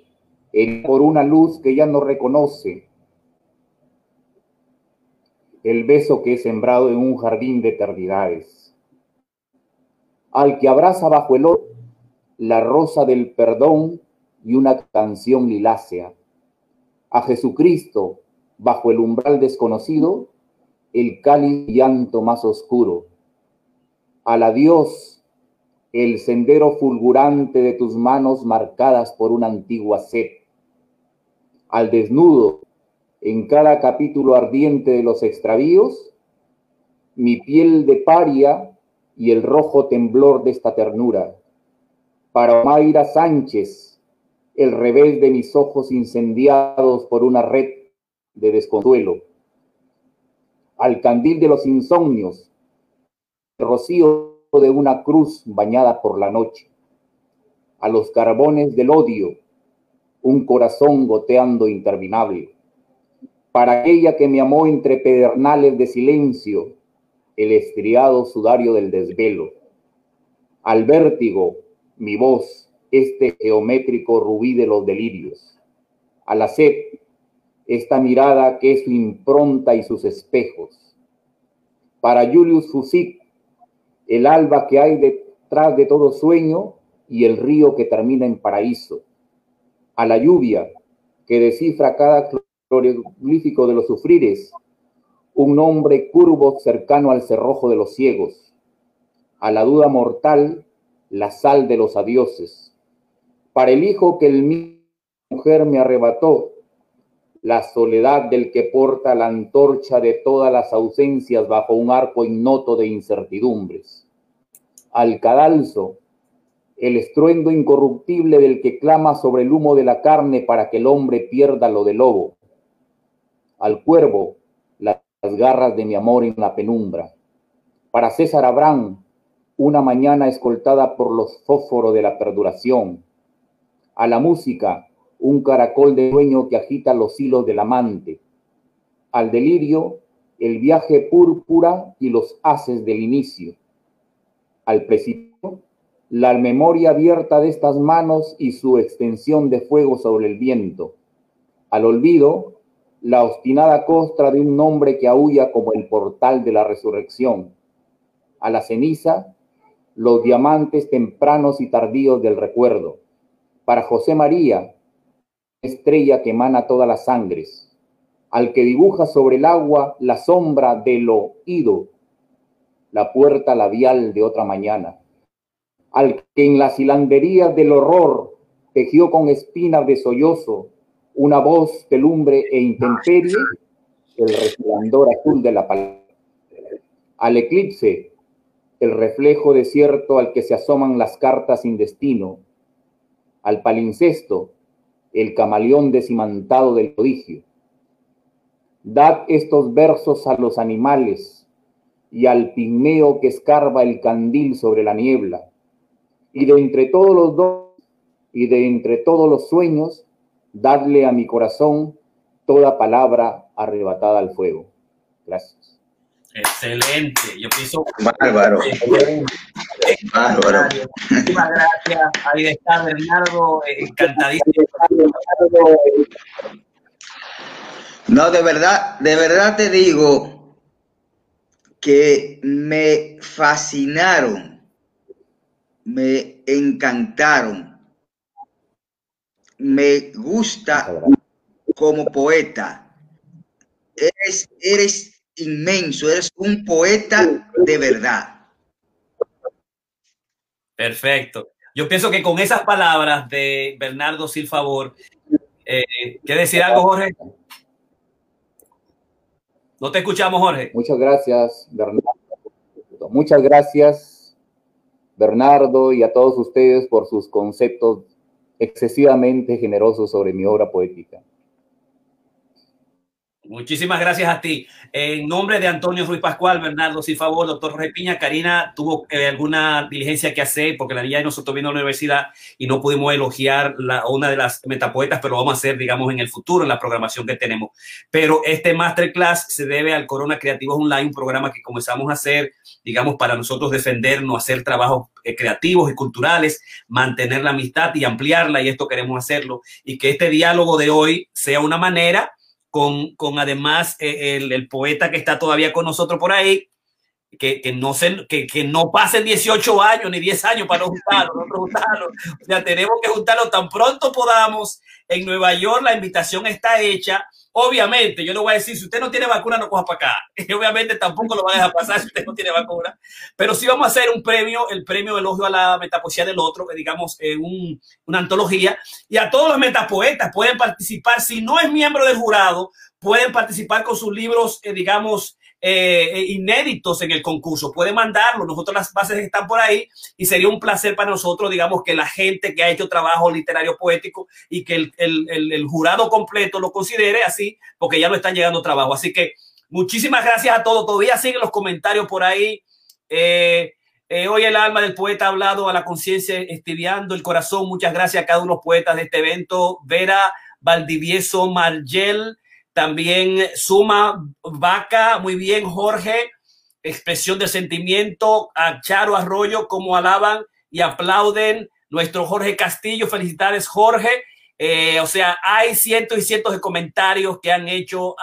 por una luz que ya no reconoce, el beso que he sembrado en un jardín de eternidades. Al que abraza bajo el oro la rosa del perdón y una canción lilácea a Jesucristo bajo el umbral desconocido, el cáliz llanto más oscuro. A la Dios, el sendero fulgurante de tus manos marcadas por una antigua sed. Al desnudo, en cada capítulo ardiente de los extravíos, mi piel de paria y el rojo temblor de esta ternura. Para Mayra Sánchez, el revés de mis ojos incendiados por una red de desconsuelo. Al candil de los insomnios, el rocío de una cruz bañada por la noche. A los carbones del odio, un corazón goteando interminable. Para aquella que me amó entre pedernales de silencio, el estriado sudario del desvelo. Al vértigo, mi voz, este geométrico rubí de los delirios. A la sed, esta mirada que es su impronta y sus espejos. Para Julius Fusit, el alba que hay detrás de todo sueño y el río que termina en paraíso. A la lluvia que descifra cada cloroglífico de los sufrires, un nombre curvo cercano al cerrojo de los ciegos. A la duda mortal, la sal de los adioses para el hijo que el mi mujer me arrebató, la soledad del que porta la antorcha de todas las ausencias bajo un arco ignoto de incertidumbres. Al cadalso, el estruendo incorruptible del que clama sobre el humo de la carne para que el hombre pierda lo del lobo. Al cuervo, las garras de mi amor en la penumbra. Para César Abraham, una mañana escoltada por los fósforos de la perduración a la música, un caracol de sueño que agita los hilos del amante, al delirio, el viaje púrpura y los haces del inicio, al precipicio, la memoria abierta de estas manos y su extensión de fuego sobre el viento, al olvido, la obstinada costra de un nombre que aúlla como el portal de la resurrección, a la ceniza, los diamantes tempranos y tardíos del recuerdo, para José María, estrella que emana todas las sangres, al que dibuja sobre el agua la sombra de lo ido, la puerta labial de otra mañana, al que en las hilanderías del horror tejió con espinas de sollozo una voz de lumbre e intemperie, el resplandor azul de la palabra. Al eclipse, el reflejo desierto al que se asoman las cartas sin destino, al palincesto, el camaleón desimantado del prodigio. Dad estos versos a los animales y al pigmeo que escarba el candil sobre la niebla, y de entre todos los dos y de entre todos los sueños, dadle a mi corazón toda palabra arrebatada al fuego. Gracias. Excelente. Yo pienso. Bárbaro. Bárbaro. Muchísimas gracias. Ahí está Bernardo, encantadísimo. No, de verdad, de verdad te digo que me fascinaron, me encantaron, me gusta como poeta. Eres, eres inmenso, eres un poeta de verdad. Perfecto. Yo pienso que con esas palabras de Bernardo Silfavor, eh, ¿quiere decir algo, Jorge? No te escuchamos, Jorge. Muchas gracias, Bernardo. Muchas gracias, Bernardo, y a todos ustedes por sus conceptos excesivamente generosos sobre mi obra poética. Muchísimas gracias a ti. En nombre de Antonio Ruiz Pascual, Bernardo, si favor, doctor Jorge Piña, Karina tuvo eh, alguna diligencia que hacer porque la niña de nosotros vino a la universidad y no pudimos elogiar una de las metapoetas, pero vamos a hacer, digamos, en el futuro, en la programación que tenemos. Pero este masterclass se debe al Corona Creativos Online, un programa que comenzamos a hacer, digamos, para nosotros defendernos, hacer trabajos eh, creativos y culturales, mantener la amistad y ampliarla, y esto queremos hacerlo, y que este diálogo de hoy sea una manera con, con además eh, el, el, poeta que está todavía con nosotros por ahí, que, que no, se, que, que, no pasen 18 años ni 10 años para no juntarlo, no juntarlo. O sea, tenemos que juntarlo tan pronto podamos. En Nueva York la invitación está hecha. Obviamente, yo le voy a decir, si usted no tiene vacuna, no coja para acá. Obviamente tampoco lo va a dejar pasar si usted no tiene vacuna. Pero sí vamos a hacer un premio, el premio elogio a la metapoesía del otro, que digamos eh, un, una antología. Y a todos los metapoetas pueden participar. Si no es miembro del jurado, pueden participar con sus libros, eh, digamos, eh, inéditos en el concurso. Puede mandarlo. Nosotros las bases están por ahí y sería un placer para nosotros, digamos, que la gente que ha hecho trabajo literario poético y que el, el, el, jurado completo lo considere así, porque ya no están llegando trabajo. Así que muchísimas gracias a todos. Todavía siguen los comentarios por ahí. Eh, eh, hoy el alma del poeta ha hablado a la conciencia, estiviando el corazón. Muchas gracias a cada uno de los poetas de este evento. Vera Valdivieso Margel, también Suma Vaca, muy bien, Jorge, expresión de sentimiento, a Charo Arroyo, como alaban y aplauden. Nuestro Jorge Castillo, felicidades, Jorge. Eh, o sea, hay cientos y cientos de comentarios que han hecho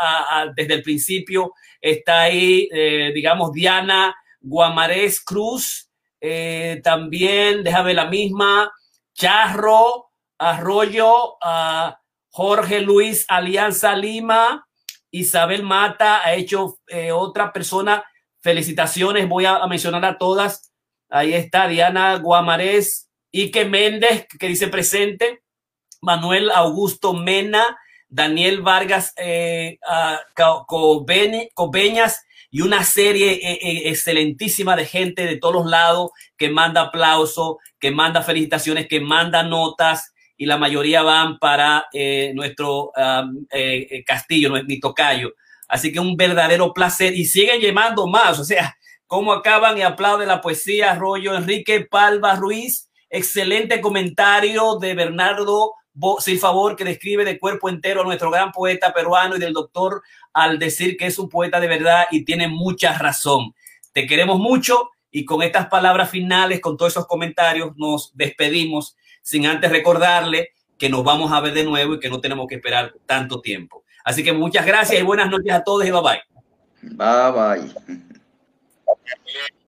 desde el principio. Está ahí, eh, digamos, Diana Guamarés Cruz, eh, también, déjame la misma, Charro, Arroyo, uh, Jorge Luis Alianza Lima, Isabel Mata, ha hecho eh, otra persona. Felicitaciones, voy a, mencionar a todas. Ahí está Diana Guamarés, Ike Méndez, que dice presente, Manuel Augusto Mena, Daniel Vargas eh, Cobeñas y una serie eh, eh, excelentísima de gente de todos lados que manda aplauso, que manda felicitaciones, que manda notas y la mayoría van para eh, nuestro um, eh, castillo, mi tocayo. Así que un verdadero placer y siguen llamando más, o sea, cómo acaban y aplauden la poesía, Arroyo Enrique Palva Ruiz, excelente comentario de Bernardo sin favor que describe de cuerpo entero a nuestro gran poeta peruano y del doctor al decir que es un poeta de verdad y tiene mucha razón. Te queremos mucho y con estas palabras finales, con todos esos comentarios, nos despedimos sin antes recordarle que nos vamos a ver de nuevo y que no tenemos que esperar tanto tiempo. Así que muchas gracias y buenas noches a todos y bye bye. Bye bye.